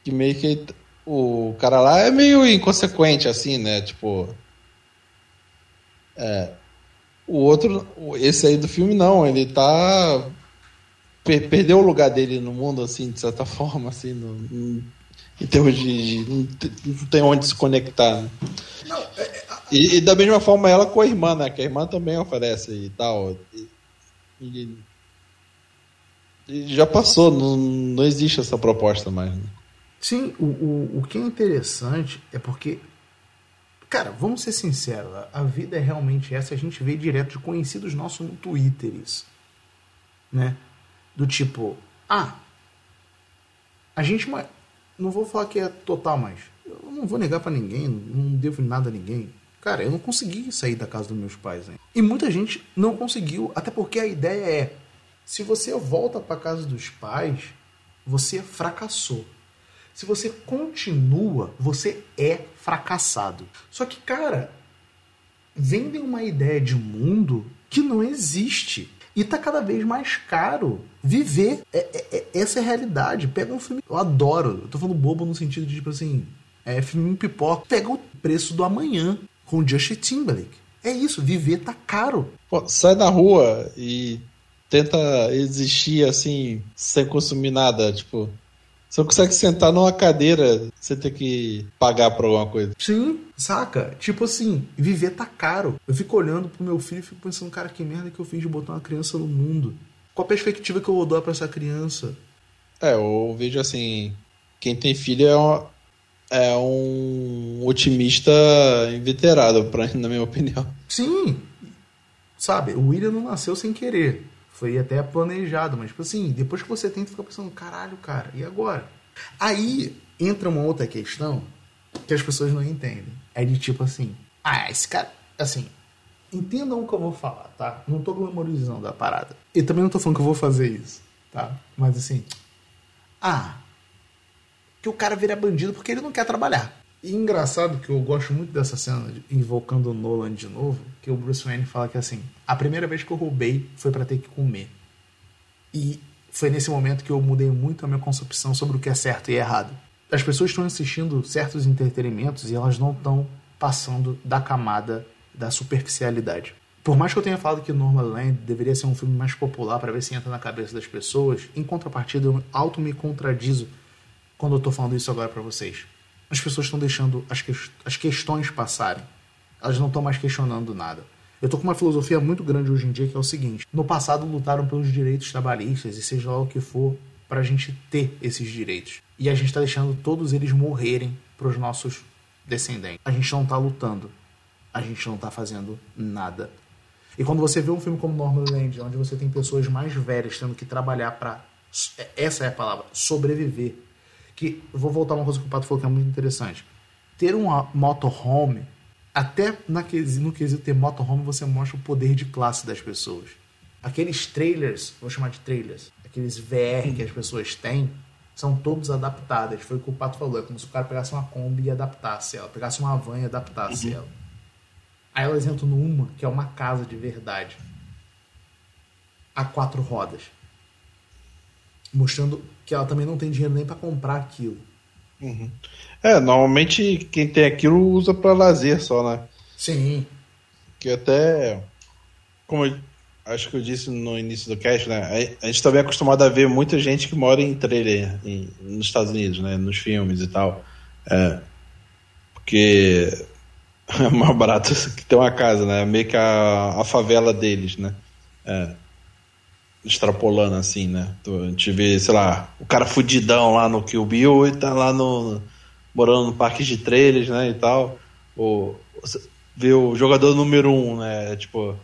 Que meio que o cara lá é meio inconsequente, assim, né? Tipo. É. O outro, esse aí do filme, não. Ele tá. Per perdeu o lugar dele no mundo, assim, de certa *laughs* forma, assim, no, no, em termos de. de não tem onde se conectar. Né? Não, é, é, e, e, da mesma forma ela com a irmã, né? Que a irmã também oferece e tal. E, e, e já passou, não, não existe essa proposta mais. Né? Sim, o, o, o que é interessante é porque, cara, vamos ser sinceros, a vida é realmente essa, a gente vê direto de conhecidos nossos no Twitter isso. Né? Do tipo, ah, a gente. Não vou falar que é total, mas eu não vou negar para ninguém, não devo nada a ninguém. Cara, eu não consegui sair da casa dos meus pais. Hein? E muita gente não conseguiu, até porque a ideia é: se você volta para casa dos pais, você fracassou. Se você continua, você é fracassado. Só que, cara, vendem uma ideia de mundo que não existe. E tá cada vez mais caro viver. É, é, é, essa é a realidade. Pega um filme. Eu adoro. Eu tô falando bobo no sentido de, tipo assim. É filme pipoca. Pega o preço do amanhã com Justin Timberlake. É isso, viver tá caro. Pô, sai na rua e tenta existir assim, sem consumir nada, tipo. Você não consegue sentar numa cadeira sem ter que pagar por alguma coisa. Sim, saca? Tipo assim, viver tá caro. Eu fico olhando pro meu filho e fico pensando, cara, que merda que eu fiz de botar uma criança no mundo. Qual a perspectiva que eu vou dar pra essa criança? É, eu vejo assim, quem tem filho é um, é um otimista inveterado, pra, na minha opinião. Sim, sabe, o William não nasceu sem querer. Foi até planejado, mas tipo assim, depois que você tem, tu fica pensando, caralho, cara, e agora? Aí entra uma outra questão que as pessoas não entendem. É de tipo assim, ah, esse cara, assim, entendam o que eu vou falar, tá? Não tô glamorizando a parada. E também não tô falando que eu vou fazer isso, tá? Mas assim, ah, que o cara vira bandido porque ele não quer trabalhar. E engraçado que eu gosto muito dessa cena de, invocando o Nolan de novo, que o Bruce Wayne fala que assim, a primeira vez que eu roubei foi para ter que comer. E foi nesse momento que eu mudei muito a minha concepção sobre o que é certo e errado. As pessoas estão assistindo certos entretenimentos e elas não estão passando da camada da superficialidade. Por mais que eu tenha falado que Land deveria ser um filme mais popular para ver se entra na cabeça das pessoas, em contrapartida eu auto me contradizo quando eu estou falando isso agora para vocês as pessoas estão deixando as, que, as questões passarem. Elas não estão mais questionando nada. Eu tô com uma filosofia muito grande hoje em dia que é o seguinte: no passado lutaram pelos direitos trabalhistas e seja lá o que for para a gente ter esses direitos. E a gente está deixando todos eles morrerem para os nossos descendentes. A gente não está lutando. A gente não está fazendo nada. E quando você vê um filme como Land, onde você tem pessoas mais velhas tendo que trabalhar para essa é a palavra, sobreviver que vou voltar uma coisa que o Pato falou que é muito interessante. Ter uma motorhome, até na, no quesito ter motorhome, você mostra o poder de classe das pessoas. Aqueles trailers, vou chamar de trailers, aqueles VR que as pessoas têm, são todos adaptados. Foi o que o Pato falou. É como se o cara pegasse uma Kombi e adaptasse ela, pegasse uma van e adaptasse uhum. ela. Aí elas entram numa que é uma casa de verdade. A quatro rodas mostrando que ela também não tem dinheiro nem para comprar aquilo. Uhum. É, normalmente quem tem aquilo usa para lazer só, né? Sim. Que até, como eu, acho que eu disse no início do cast, né? A, gente também é acostumado a ver muita gente que mora em trailer em, nos Estados Unidos, né? Nos filmes e tal. É, porque *laughs* é mais barato *laughs* que ter uma casa, né? Meio que a, a favela deles, né? É extrapolando assim, né? A gente vê, sei lá, o cara fudidão lá no Kill Bill e tá lá no. morando no parque de trailers, né? E tal. Ou vê o jogador número um, né? Tipo,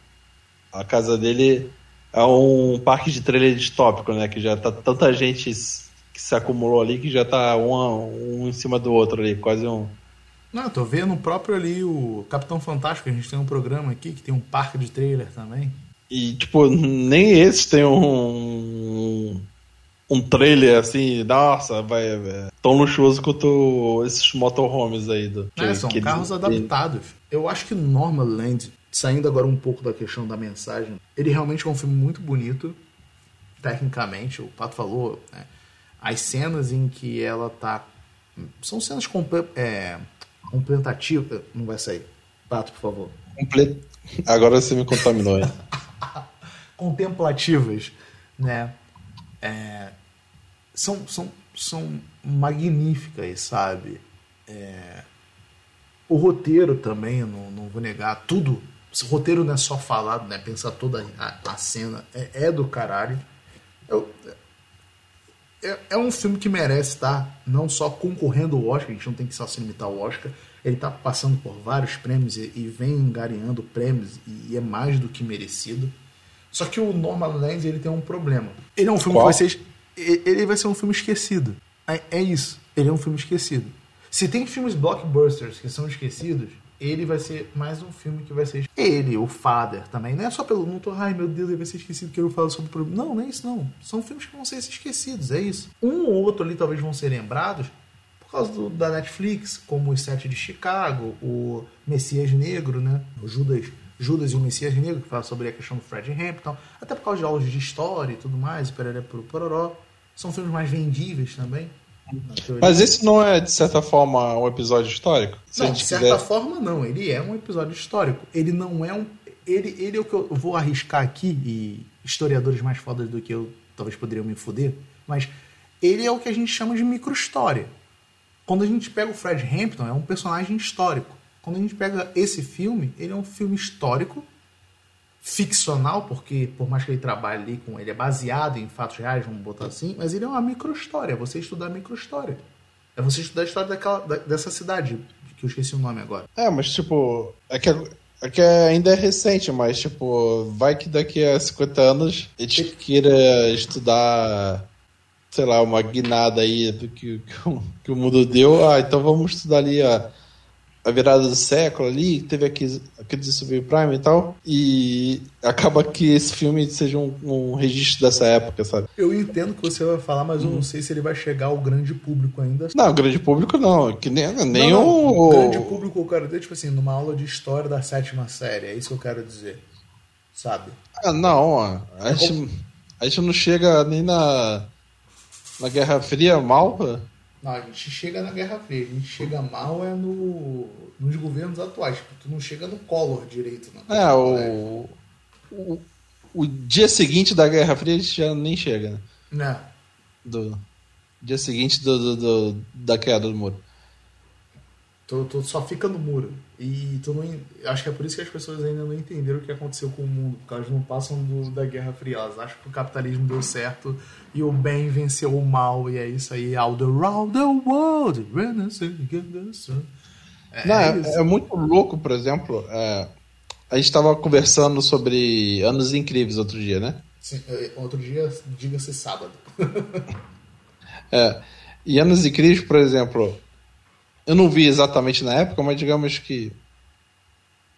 a casa dele é um parque de trailer distópico, né? Que já tá tanta gente que se acumulou ali que já tá um, um em cima do outro ali, quase um. Não, tô vendo o próprio ali, o Capitão Fantástico, a gente tem um programa aqui que tem um parque de trailer também. E, tipo, nem esse tem um. Um trailer assim, nossa, vai. É, tão luxuoso quanto esses motorhomes aí. Do, é, são carros eles... adaptados. Eu acho que Land saindo agora um pouco da questão da mensagem, ele realmente é um filme muito bonito, tecnicamente. O Pato falou, né? as cenas em que ela tá. São cenas comple é, completativas. Não vai sair. Pato, por favor. Comple... Agora você me contaminou, hein? *laughs* contemplativas, né? É, são, são, são magníficas, sabe? É, o roteiro também, não, não vou negar, tudo. Roteiro não é só falado, né? Pensar toda a, a cena é, é, do caralho. Eu, é, é, um filme que merece estar não só concorrendo ao Oscar, a gente não tem que só se limitar ao Oscar, ele está passando por vários prêmios e, e vem engariando prêmios e, e é mais do que merecido. Só que o Land ele tem um problema. Ele é um filme Qual? que vai ser. Ele vai ser um filme esquecido. É, é isso. Ele é um filme esquecido. Se tem filmes blockbusters que são esquecidos, ele vai ser mais um filme que vai ser. Ele, o Father também. Não é só pelo. Não tô, ai meu Deus, ele vai ser esquecido que eu falo sobre o problema. Não, não é isso não. São filmes que vão ser esquecidos, é isso. Um ou outro ali talvez vão ser lembrados por causa do, da Netflix, como Os Sete de Chicago, o Messias Negro, né? O Judas Judas e o Messias Negro, que fala sobre a questão do Fred Hampton, até por causa de aulas de história e tudo mais, pereré por pororó. São filmes mais vendíveis também. Mas esse não é, de certa forma, um episódio histórico? não, de certa quiser... forma, não. Ele é um episódio histórico. Ele não é um. Ele, ele é o que eu vou arriscar aqui e historiadores mais fodas do que eu talvez poderiam me foder, mas ele é o que a gente chama de microhistória. Quando a gente pega o Fred Hampton, é um personagem histórico. Quando a gente pega esse filme, ele é um filme histórico, ficcional, porque por mais que ele trabalhe ali com ele é baseado em fatos reais, vamos botar assim, mas ele é uma microhistória, é você estudar microhistória. É você estudar a história daquela, da, dessa cidade, que eu esqueci o nome agora. É, mas tipo, é que, é que ainda é recente, mas tipo, vai que daqui a 50 anos a gente queira estudar sei lá, uma guinada aí do que, que, *laughs* o, que o mundo deu. Ah, então vamos estudar ali a, a virada do século ali, teve aqueles, aqueles subprime e tal, e acaba que esse filme seja um, um, registro dessa época, sabe? Eu entendo que você vai falar, mas eu não sei se ele vai chegar ao grande público ainda. Não, grande público não, que nem, nem não, não, o... o... grande público eu quero dizer, tipo assim, numa aula de história da sétima série, é isso que eu quero dizer, sabe? Ah, não, a gente, a gente não chega nem na na Guerra Fria mal? Não, a gente chega na Guerra Fria. A gente chega mal é no, nos governos atuais. Tipo, tu não chega no Collor direito. Não. É, o, o, o, dia seguinte da Guerra Fria a gente já nem chega, né? Não. Do dia seguinte do, do, do da queda do muro. Tu, tu, só fica no muro. E tu não. Acho que é por isso que as pessoas ainda não entenderam o que aconteceu com o mundo. Porque elas não passam do, da Guerra Fria. Elas acham que o capitalismo deu certo e o bem venceu o mal. E é isso aí. All the round the world. É, não, é, é, é, muito louco, por exemplo. É, a gente estava conversando sobre Anos Incríveis outro dia, né? Sim, é, outro dia, diga-se sábado. *laughs* é. E Anos Incríveis, por exemplo eu não vi exatamente na época, mas digamos que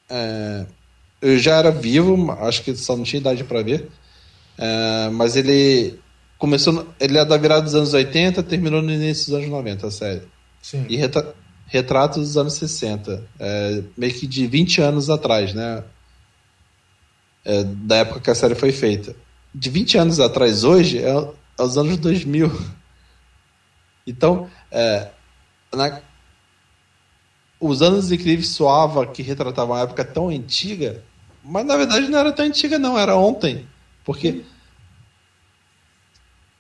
é, eu já era vivo, acho que só não tinha idade para ver. É, mas ele começou, ele é da virada dos anos 80, terminou no início dos anos 90, a série. Sim. E retra, retratos dos anos 60, é, meio que de 20 anos atrás, né? É, da época que a série foi feita. De 20 anos atrás, hoje, é, é os anos 2000. *laughs* Então, é, na, os Anos Incríveis soava que retratava uma época tão antiga, mas na verdade não era tão antiga, não, era ontem. Porque.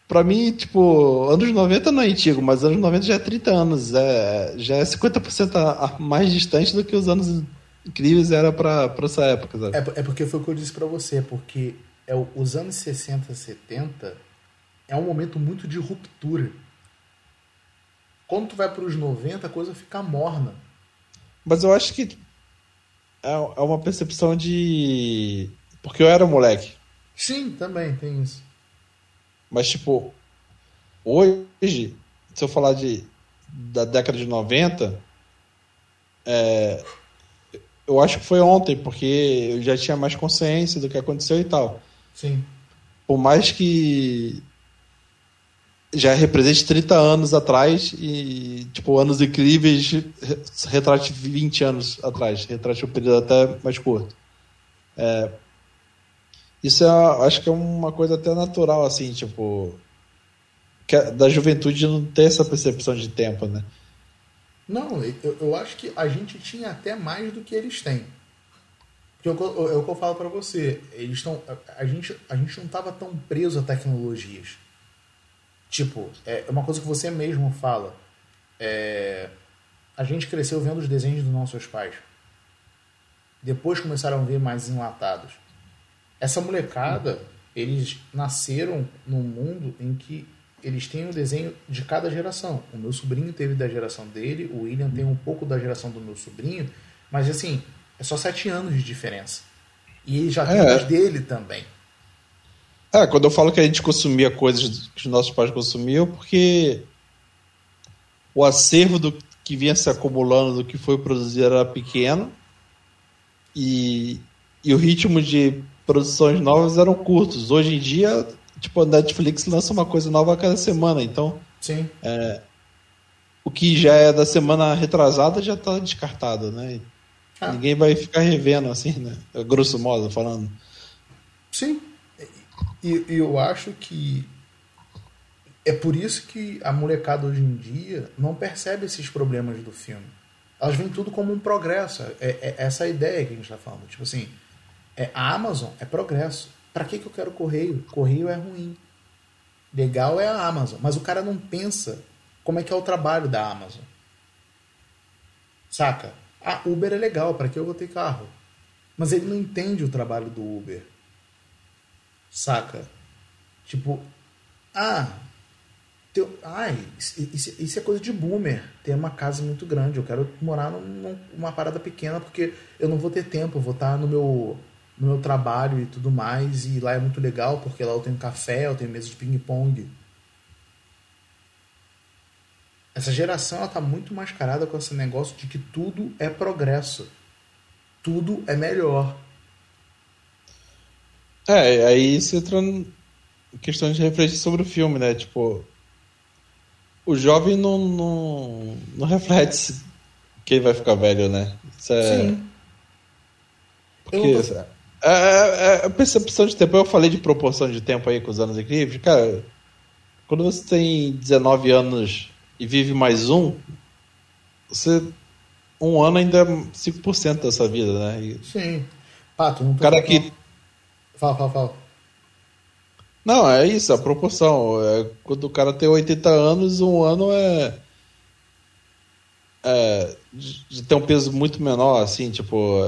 Pra mim, tipo, anos 90 não é antigo, mas anos 90 já é 30 anos. É, já é 50% a, a mais distante do que os anos incríveis era pra essa época. Sabe? É, é porque foi o que eu disse pra você, porque é, os anos 60, 70 é um momento muito de ruptura. Quando tu vai para os 90, a coisa fica morna. Mas eu acho que é, é uma percepção de. Porque eu era moleque. Sim, também tem isso. Mas, tipo, hoje, se eu falar de da década de 90, é, eu acho que foi ontem, porque eu já tinha mais consciência do que aconteceu e tal. Sim. Por mais que já represente 30 anos atrás e, tipo, anos incríveis retrate 20 anos atrás, retrate um período até mais curto. É, isso é, acho que é uma coisa até natural, assim, tipo, é da juventude não ter essa percepção de tempo, né? Não, eu, eu acho que a gente tinha até mais do que eles têm. Porque é o que eu falo para você, eles estão, a gente, a gente não estava tão preso a tecnologias. Tipo, é uma coisa que você mesmo fala. É, a gente cresceu vendo os desenhos dos nossos pais. Depois começaram a ver mais enlatados. Essa molecada, eles nasceram num mundo em que eles têm o um desenho de cada geração. O meu sobrinho teve da geração dele, o William tem um pouco da geração do meu sobrinho, mas assim, é só sete anos de diferença. E ele já tem é. os dele também. É, quando eu falo que a gente consumia coisas que os nossos pais consumiam, porque o acervo do que vinha se acumulando do que foi produzido era pequeno e, e o ritmo de produções novas eram curtos. Hoje em dia, tipo, a Netflix lança uma coisa nova a cada semana, então Sim. É, o que já é da semana retrasada já está descartado, né? Ah. Ninguém vai ficar revendo assim, né? Grosso modo falando. Sim, e, eu acho que é por isso que a molecada hoje em dia não percebe esses problemas do filme. Elas veem tudo como um progresso. É, é essa a ideia que a gente está falando. Tipo assim, é, a Amazon é progresso. Pra que, que eu quero correio? Correio é ruim. Legal é a Amazon. Mas o cara não pensa como é que é o trabalho da Amazon. Saca? Ah, Uber é legal, para que eu vou ter carro? Mas ele não entende o trabalho do Uber. Saca? Tipo, ah, teu, ai, isso, isso, é coisa de boomer. Ter uma casa muito grande. Eu quero morar num, numa parada pequena porque eu não vou ter tempo. Eu vou estar no meu, no meu trabalho e tudo mais. E lá é muito legal porque lá eu tenho café, eu tenho mesa de ping-pong. Essa geração ela tá muito mascarada com esse negócio de que tudo é progresso. Tudo é melhor. É, aí você entra em questão de refletir sobre o filme, né? Tipo, o jovem não, não, não reflete que ele vai ficar velho, né? Isso é... Sim. Porque tô... é, é, é, percepção de tempo. Eu falei de proporção de tempo aí com os anos incríveis. Cara, quando você tem 19 anos e vive mais um, você. Um ano ainda é 5% dessa vida, né? E... Sim. Pato, não tô cara que. Fala, fala, fala. Não, é isso, a proporção. É, quando o cara tem 80 anos, um ano é. É, de ter um peso muito menor, assim, tipo.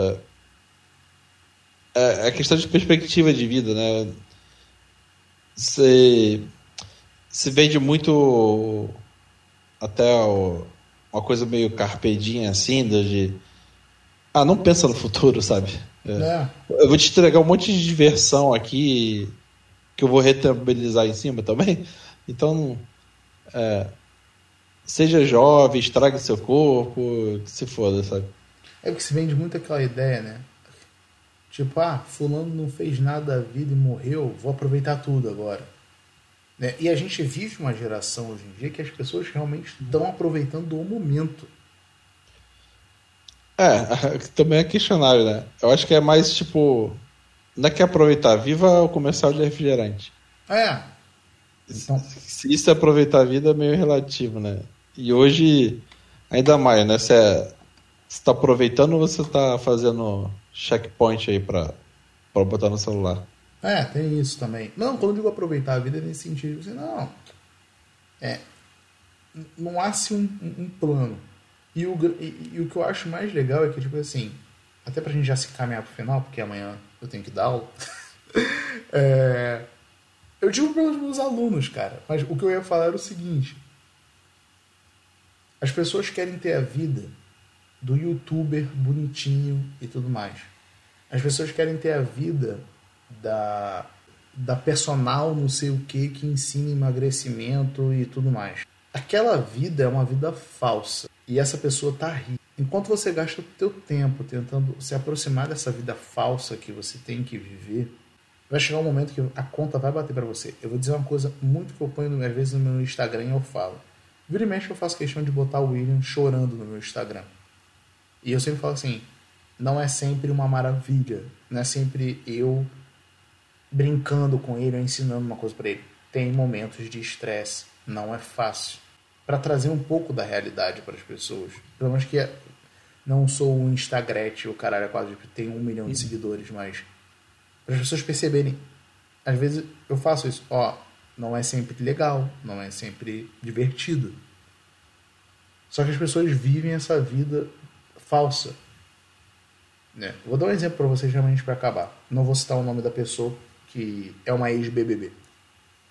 É, é, é questão de perspectiva de vida, né? Você. Se vende muito até o, uma coisa meio carpedinha assim, de. Ah, não pensa no futuro, sabe? É. É. Eu vou te entregar um monte de diversão aqui que eu vou rentabilizar em cima também. Então, é, seja jovem, estrague seu corpo, que se foda, sabe? É que se vende muito aquela ideia, né? Tipo, ah, fulano não fez nada da vida e morreu, vou aproveitar tudo agora. Né? E a gente vive uma geração hoje em dia que as pessoas realmente estão aproveitando o momento. É, *laughs* também é questionável, né? Eu acho que é mais tipo. Não é que aproveitar, viva o comercial de refrigerante. É. Então... Se isso é aproveitar a vida é meio relativo, né? E hoje, ainda mais, né? Você é, está aproveitando ou você está fazendo checkpoint aí para botar no celular? É, tem isso também. Não, quando eu digo aproveitar a vida é nesse sentido, não. É, não há-se um, um, plano. E o, e, e, o que eu acho mais legal é que, tipo assim, até pra gente já se caminhar pro final, porque amanhã eu tenho que dar aula. *laughs* é, eu digo pelos meus alunos, cara, mas o que eu ia falar era o seguinte: as pessoas querem ter a vida do youtuber bonitinho e tudo mais. As pessoas querem ter a vida da, da personal não sei o que que ensina emagrecimento e tudo mais. Aquela vida é uma vida falsa e essa pessoa tá rica. Enquanto você gasta o teu tempo tentando se aproximar dessa vida falsa que você tem que viver, vai chegar um momento que a conta vai bater para você. Eu vou dizer uma coisa muito que eu ponho às vezes no meu Instagram e eu falo. Vira e mexe eu faço questão de botar o William chorando no meu Instagram. E eu sempre falo assim, não é sempre uma maravilha, não é sempre eu brincando com ele ou ensinando uma coisa para ele. Tem momentos de estresse, não é fácil. Para trazer um pouco da realidade para as pessoas. Pelo menos que é, não sou o Instagram, o caralho, quase tem um milhão de seguidores, mas para as pessoas perceberem. Às vezes eu faço isso, ó, não é sempre legal, não é sempre divertido. Só que as pessoas vivem essa vida falsa. Né? Vou dar um exemplo para vocês realmente para acabar. Não vou citar o nome da pessoa que é uma ex-BBB.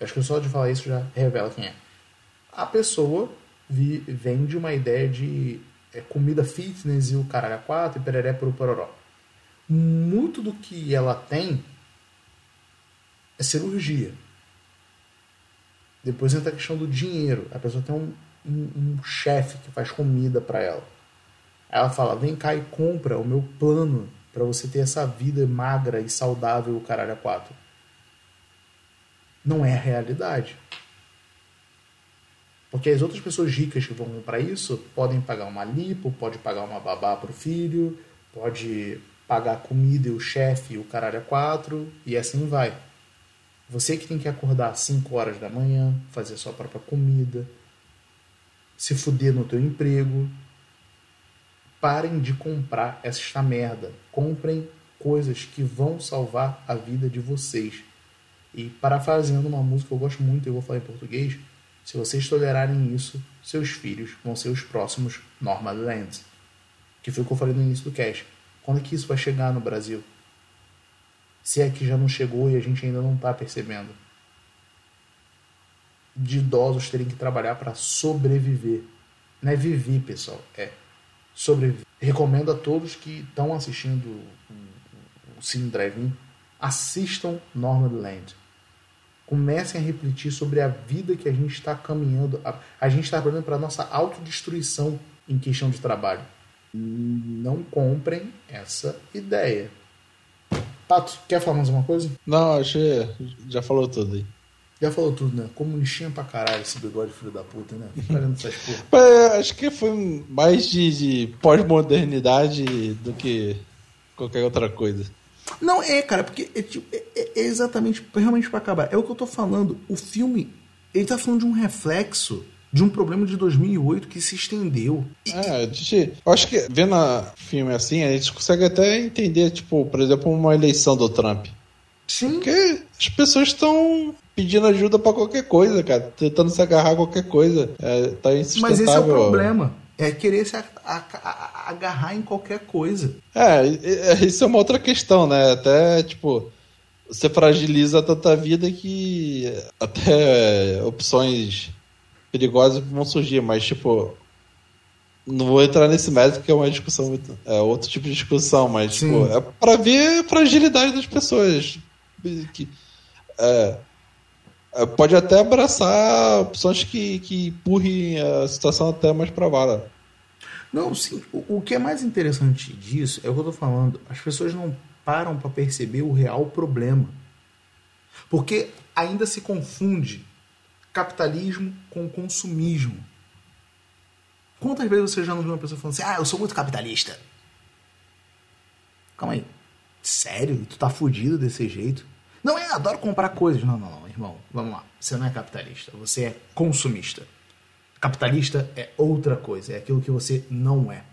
Acho que só de falar isso já revela quem é. A pessoa vi, vende uma ideia de é, comida fitness e o caralho a quatro e pereré pro pororó. Muito do que ela tem é cirurgia. Depois entra a questão do dinheiro. A pessoa tem um, um, um chefe que faz comida para ela. Ela fala: vem cá e compra o meu plano para você ter essa vida magra e saudável, o caralho a quatro não é a realidade. Porque as outras pessoas ricas que vão para isso podem pagar uma lipo, pode pagar uma babá para o filho, pode pagar comida e o chefe e o caralho a quatro, e assim vai. Você que tem que acordar às 5 horas da manhã, fazer sua própria comida, se fuder no teu emprego. Parem de comprar esta merda. Comprem coisas que vão salvar a vida de vocês. E parafraseando uma música que eu gosto muito, eu vou falar em português, se vocês tolerarem isso, seus filhos vão ser os próximos Land. Que foi o que eu falei no início do cast. Quando é que isso vai chegar no Brasil? Se é que já não chegou e a gente ainda não está percebendo. De idosos terem que trabalhar para sobreviver. Não é viver, pessoal, é sobreviver. Recomendo a todos que estão assistindo o Cine Drive-In, assistam Land comecem a refletir sobre a vida que a gente está caminhando. A, a gente está trabalhando para a nossa autodestruição em questão de trabalho. Não comprem essa ideia. Pato, quer falar mais uma coisa? Não, acho que já falou tudo aí. Já falou tudo, né? Comunistinha pra caralho esse bigode filho da puta, né? essas porra. *laughs* acho que foi mais de, de pós-modernidade do que qualquer outra coisa. Não, é, cara, porque é, tipo, é, é, é exatamente, realmente para acabar. É o que eu tô falando. O filme, ele tá falando de um reflexo de um problema de 2008 que se estendeu. É, a gente, eu acho que vendo o filme assim, a gente consegue até entender, tipo, por exemplo, uma eleição do Trump. Sim. Porque as pessoas estão pedindo ajuda para qualquer coisa, cara, tentando se agarrar a qualquer coisa. É, tá insustentável. Mas esse é o problema. É querer se agarrar em qualquer coisa. É, isso é uma outra questão, né? Até, tipo, você fragiliza tanta vida que até opções perigosas vão surgir, mas, tipo, não vou entrar nesse método que é uma discussão, é outro tipo de discussão, mas, tipo, é pra ver a fragilidade das pessoas. Que, é, é, pode até abraçar opções que, que empurrem a situação até mais para vara. Não, sim. O, o, que é mais interessante disso é o que eu tô falando. As pessoas não param para perceber o real problema. Porque ainda se confunde capitalismo com consumismo. Quantas vezes você já não viu uma pessoa falando assim, ah, eu sou muito capitalista? Calma aí. Sério? Tu tá fudido desse jeito? Não, é, adoro comprar coisas. Não, não, não, irmão. Vamos lá. Você não é capitalista, você é consumista. Capitalista é outra coisa, é aquilo que você não é.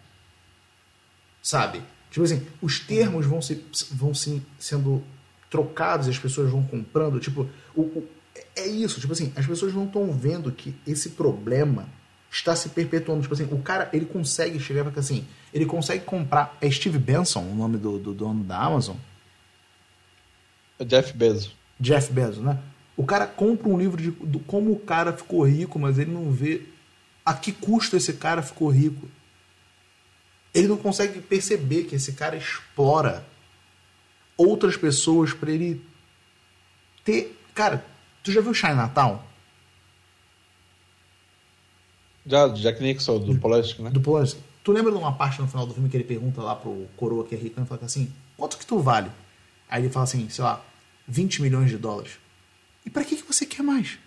Sabe? Tipo assim, os termos vão, se, vão se, sendo trocados e as pessoas vão comprando. Tipo, o, o é isso. Tipo assim, as pessoas não estão vendo que esse problema está se perpetuando. Tipo assim, o cara, ele consegue chegar para assim, ele consegue comprar. É Steve Benson, o nome do, do dono da Amazon? É Jeff Bezos. Jeff Bezos, né? O cara compra um livro de, de como o cara ficou rico, mas ele não vê a que custo esse cara ficou rico. Ele não consegue perceber que esse cara explora outras pessoas para ele ter. Cara, tu já viu Chinatown? Já, Jack Nixon, do Polanski, né? Do Polanski. Tu lembra de uma parte no final do filme que ele pergunta lá pro coroa que é rico, e fala assim, quanto que tu vale? Aí ele fala assim, sei lá, 20 milhões de dólares. E para que, que você quer mais?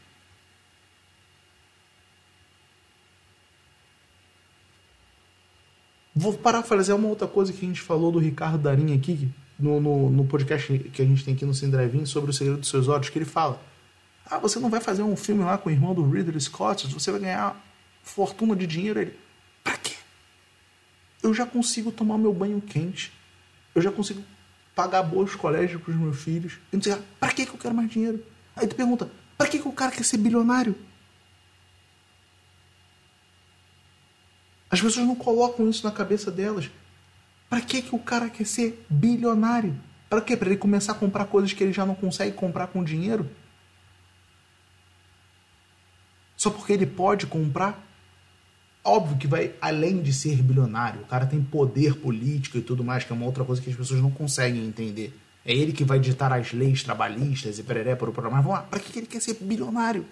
Vou parar fazer uma outra coisa que a gente falou do Ricardo Darim aqui, no, no, no podcast que a gente tem aqui no Sindrevin sobre o segredo dos seus olhos, que ele fala: Ah, você não vai fazer um filme lá com o irmão do Ridley Scott, você vai ganhar fortuna de dinheiro. Ele, pra quê? Eu já consigo tomar meu banho quente, eu já consigo pagar bons colégios pros meus filhos. Eu não sei, pra que eu quero mais dinheiro? Aí tu pergunta: pra que o cara quer ser bilionário? As pessoas não colocam isso na cabeça delas. Para que, que o cara quer ser bilionário? Para quê? Para ele começar a comprar coisas que ele já não consegue comprar com dinheiro? Só porque ele pode comprar? Óbvio que vai além de ser bilionário. O cara tem poder político e tudo mais, que é uma outra coisa que as pessoas não conseguem entender. É ele que vai ditar as leis trabalhistas e pereré para o programa. Vamos lá, para que ele quer ser bilionário?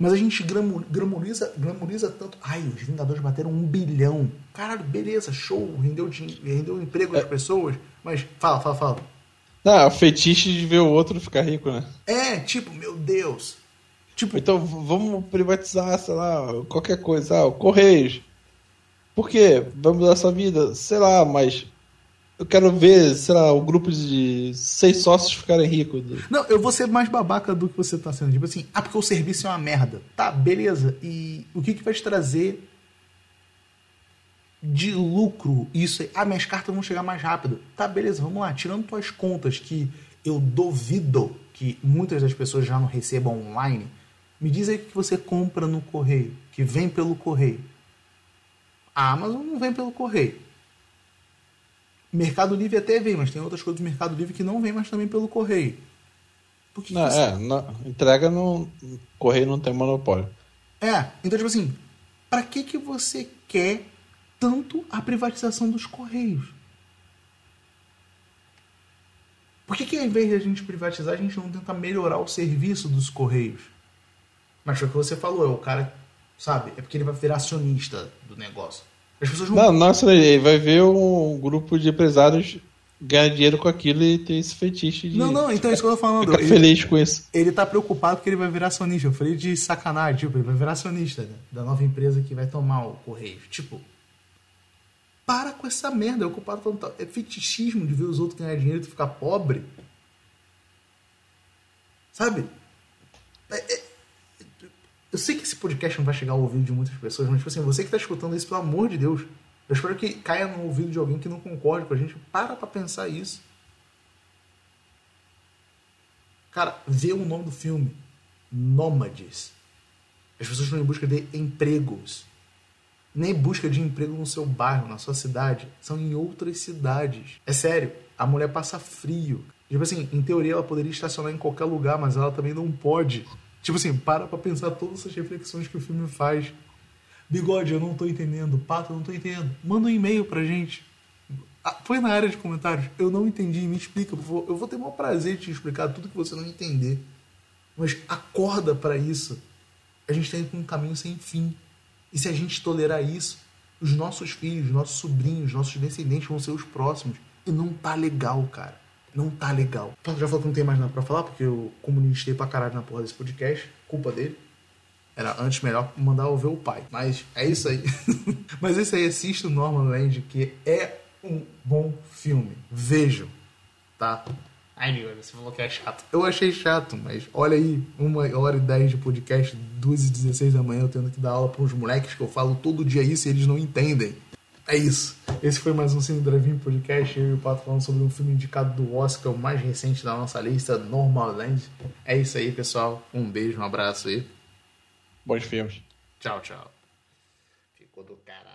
Mas a gente glamoriza, glamoriza tanto. Ai, os Vingadores bateram um bilhão. Caralho, beleza, show, rendeu, rendeu emprego às é. pessoas. Mas fala, fala, fala. Ah, o fetiche de ver o outro ficar rico, né? É, tipo, meu Deus. Tipo, então vamos privatizar, sei lá, qualquer coisa. Ah, o Correios. Por quê? Vamos mudar sua vida? Sei lá, mas eu quero ver, sei lá, o grupo de seis sócios ficarem ricos. Não, eu vou ser mais babaca do que você tá sendo. Tipo assim, ah, porque o serviço é uma merda. Tá, beleza. E o que, que vai te trazer de lucro isso aí. Ah, minhas cartas vão chegar mais rápido. Tá, beleza, vamos lá. Tirando tuas contas que eu duvido que muitas das pessoas já não recebam online, me diz aí que você compra no correio, que vem pelo correio. A Amazon não vem pelo correio. Mercado Livre até vem, mas tem outras coisas do Mercado Livre que não vem mais também pelo correio. Por que não, que é, não, entrega no correio não tem monopólio. É, então tipo assim, para que que você quer tanto a privatização dos correios? Por que, que ao invés de a gente privatizar, a gente não tenta melhorar o serviço dos correios? Mas foi o que você falou, é o cara, sabe? É porque ele vai virar acionista do negócio. As pessoas não. Não, nossa, ele vai ver um grupo de empresários ganhar dinheiro com aquilo e ter esse fetiche de. Não, não, então é isso que eu tô falando. Ficar feliz com isso. Ele tá preocupado porque ele vai virar acionista. Eu falei de sacanagem, tipo, ele vai virar acionista né? da nova empresa que vai tomar o correio. Tipo, para com essa merda. É ocupado falando, é fetichismo de ver os outros ganhar dinheiro e tu ficar pobre. Sabe? É, é, eu sei que esse podcast não vai chegar ao ouvido de muitas pessoas, mas tipo assim, você que está escutando isso, pelo amor de Deus, eu espero que caia no ouvido de alguém que não concorde com a gente. Para pra pensar isso. Cara, vê o nome do filme. Nômades. As pessoas estão em busca de empregos. Nem busca de emprego no seu bairro, na sua cidade. São em outras cidades. É sério, a mulher passa frio. Tipo assim, em teoria ela poderia estacionar em qualquer lugar, mas ela também não pode. Tipo assim, para pra pensar todas essas reflexões que o filme faz. Bigode, eu não tô entendendo. Pato, eu não tô entendendo. Manda um e-mail pra gente. Ah, põe na área de comentários. Eu não entendi, me explica, por favor. Eu vou ter o maior prazer de te explicar tudo que você não entender. Mas acorda para isso. A gente está indo por um caminho sem fim. E se a gente tolerar isso, os nossos filhos, nossos sobrinhos, nossos descendentes vão ser os próximos. E não tá legal, cara não tá legal. Então, já falou que não tem mais nada pra falar, porque eu comunistei pra caralho na porra desse podcast. Culpa dele. Era antes melhor mandar ouvir o pai. Mas é isso aí. *laughs* mas isso aí, assista o Norman Land, que é um bom filme. Vejam, tá? Ai, meu, você falou que é chato. Eu achei chato, mas olha aí, uma hora e dez de podcast, duas e dezesseis da manhã, eu tendo que dar aula para uns moleques que eu falo todo dia isso e eles não entendem. É isso. Esse foi mais um Cine Drive-In Podcast. Eu e o Pato falando sobre um filme indicado do Oscar, o mais recente da nossa lista, Normalland. É isso aí, pessoal. Um beijo, um abraço aí. Bons filmes. Tchau, tchau. Ficou do caralho.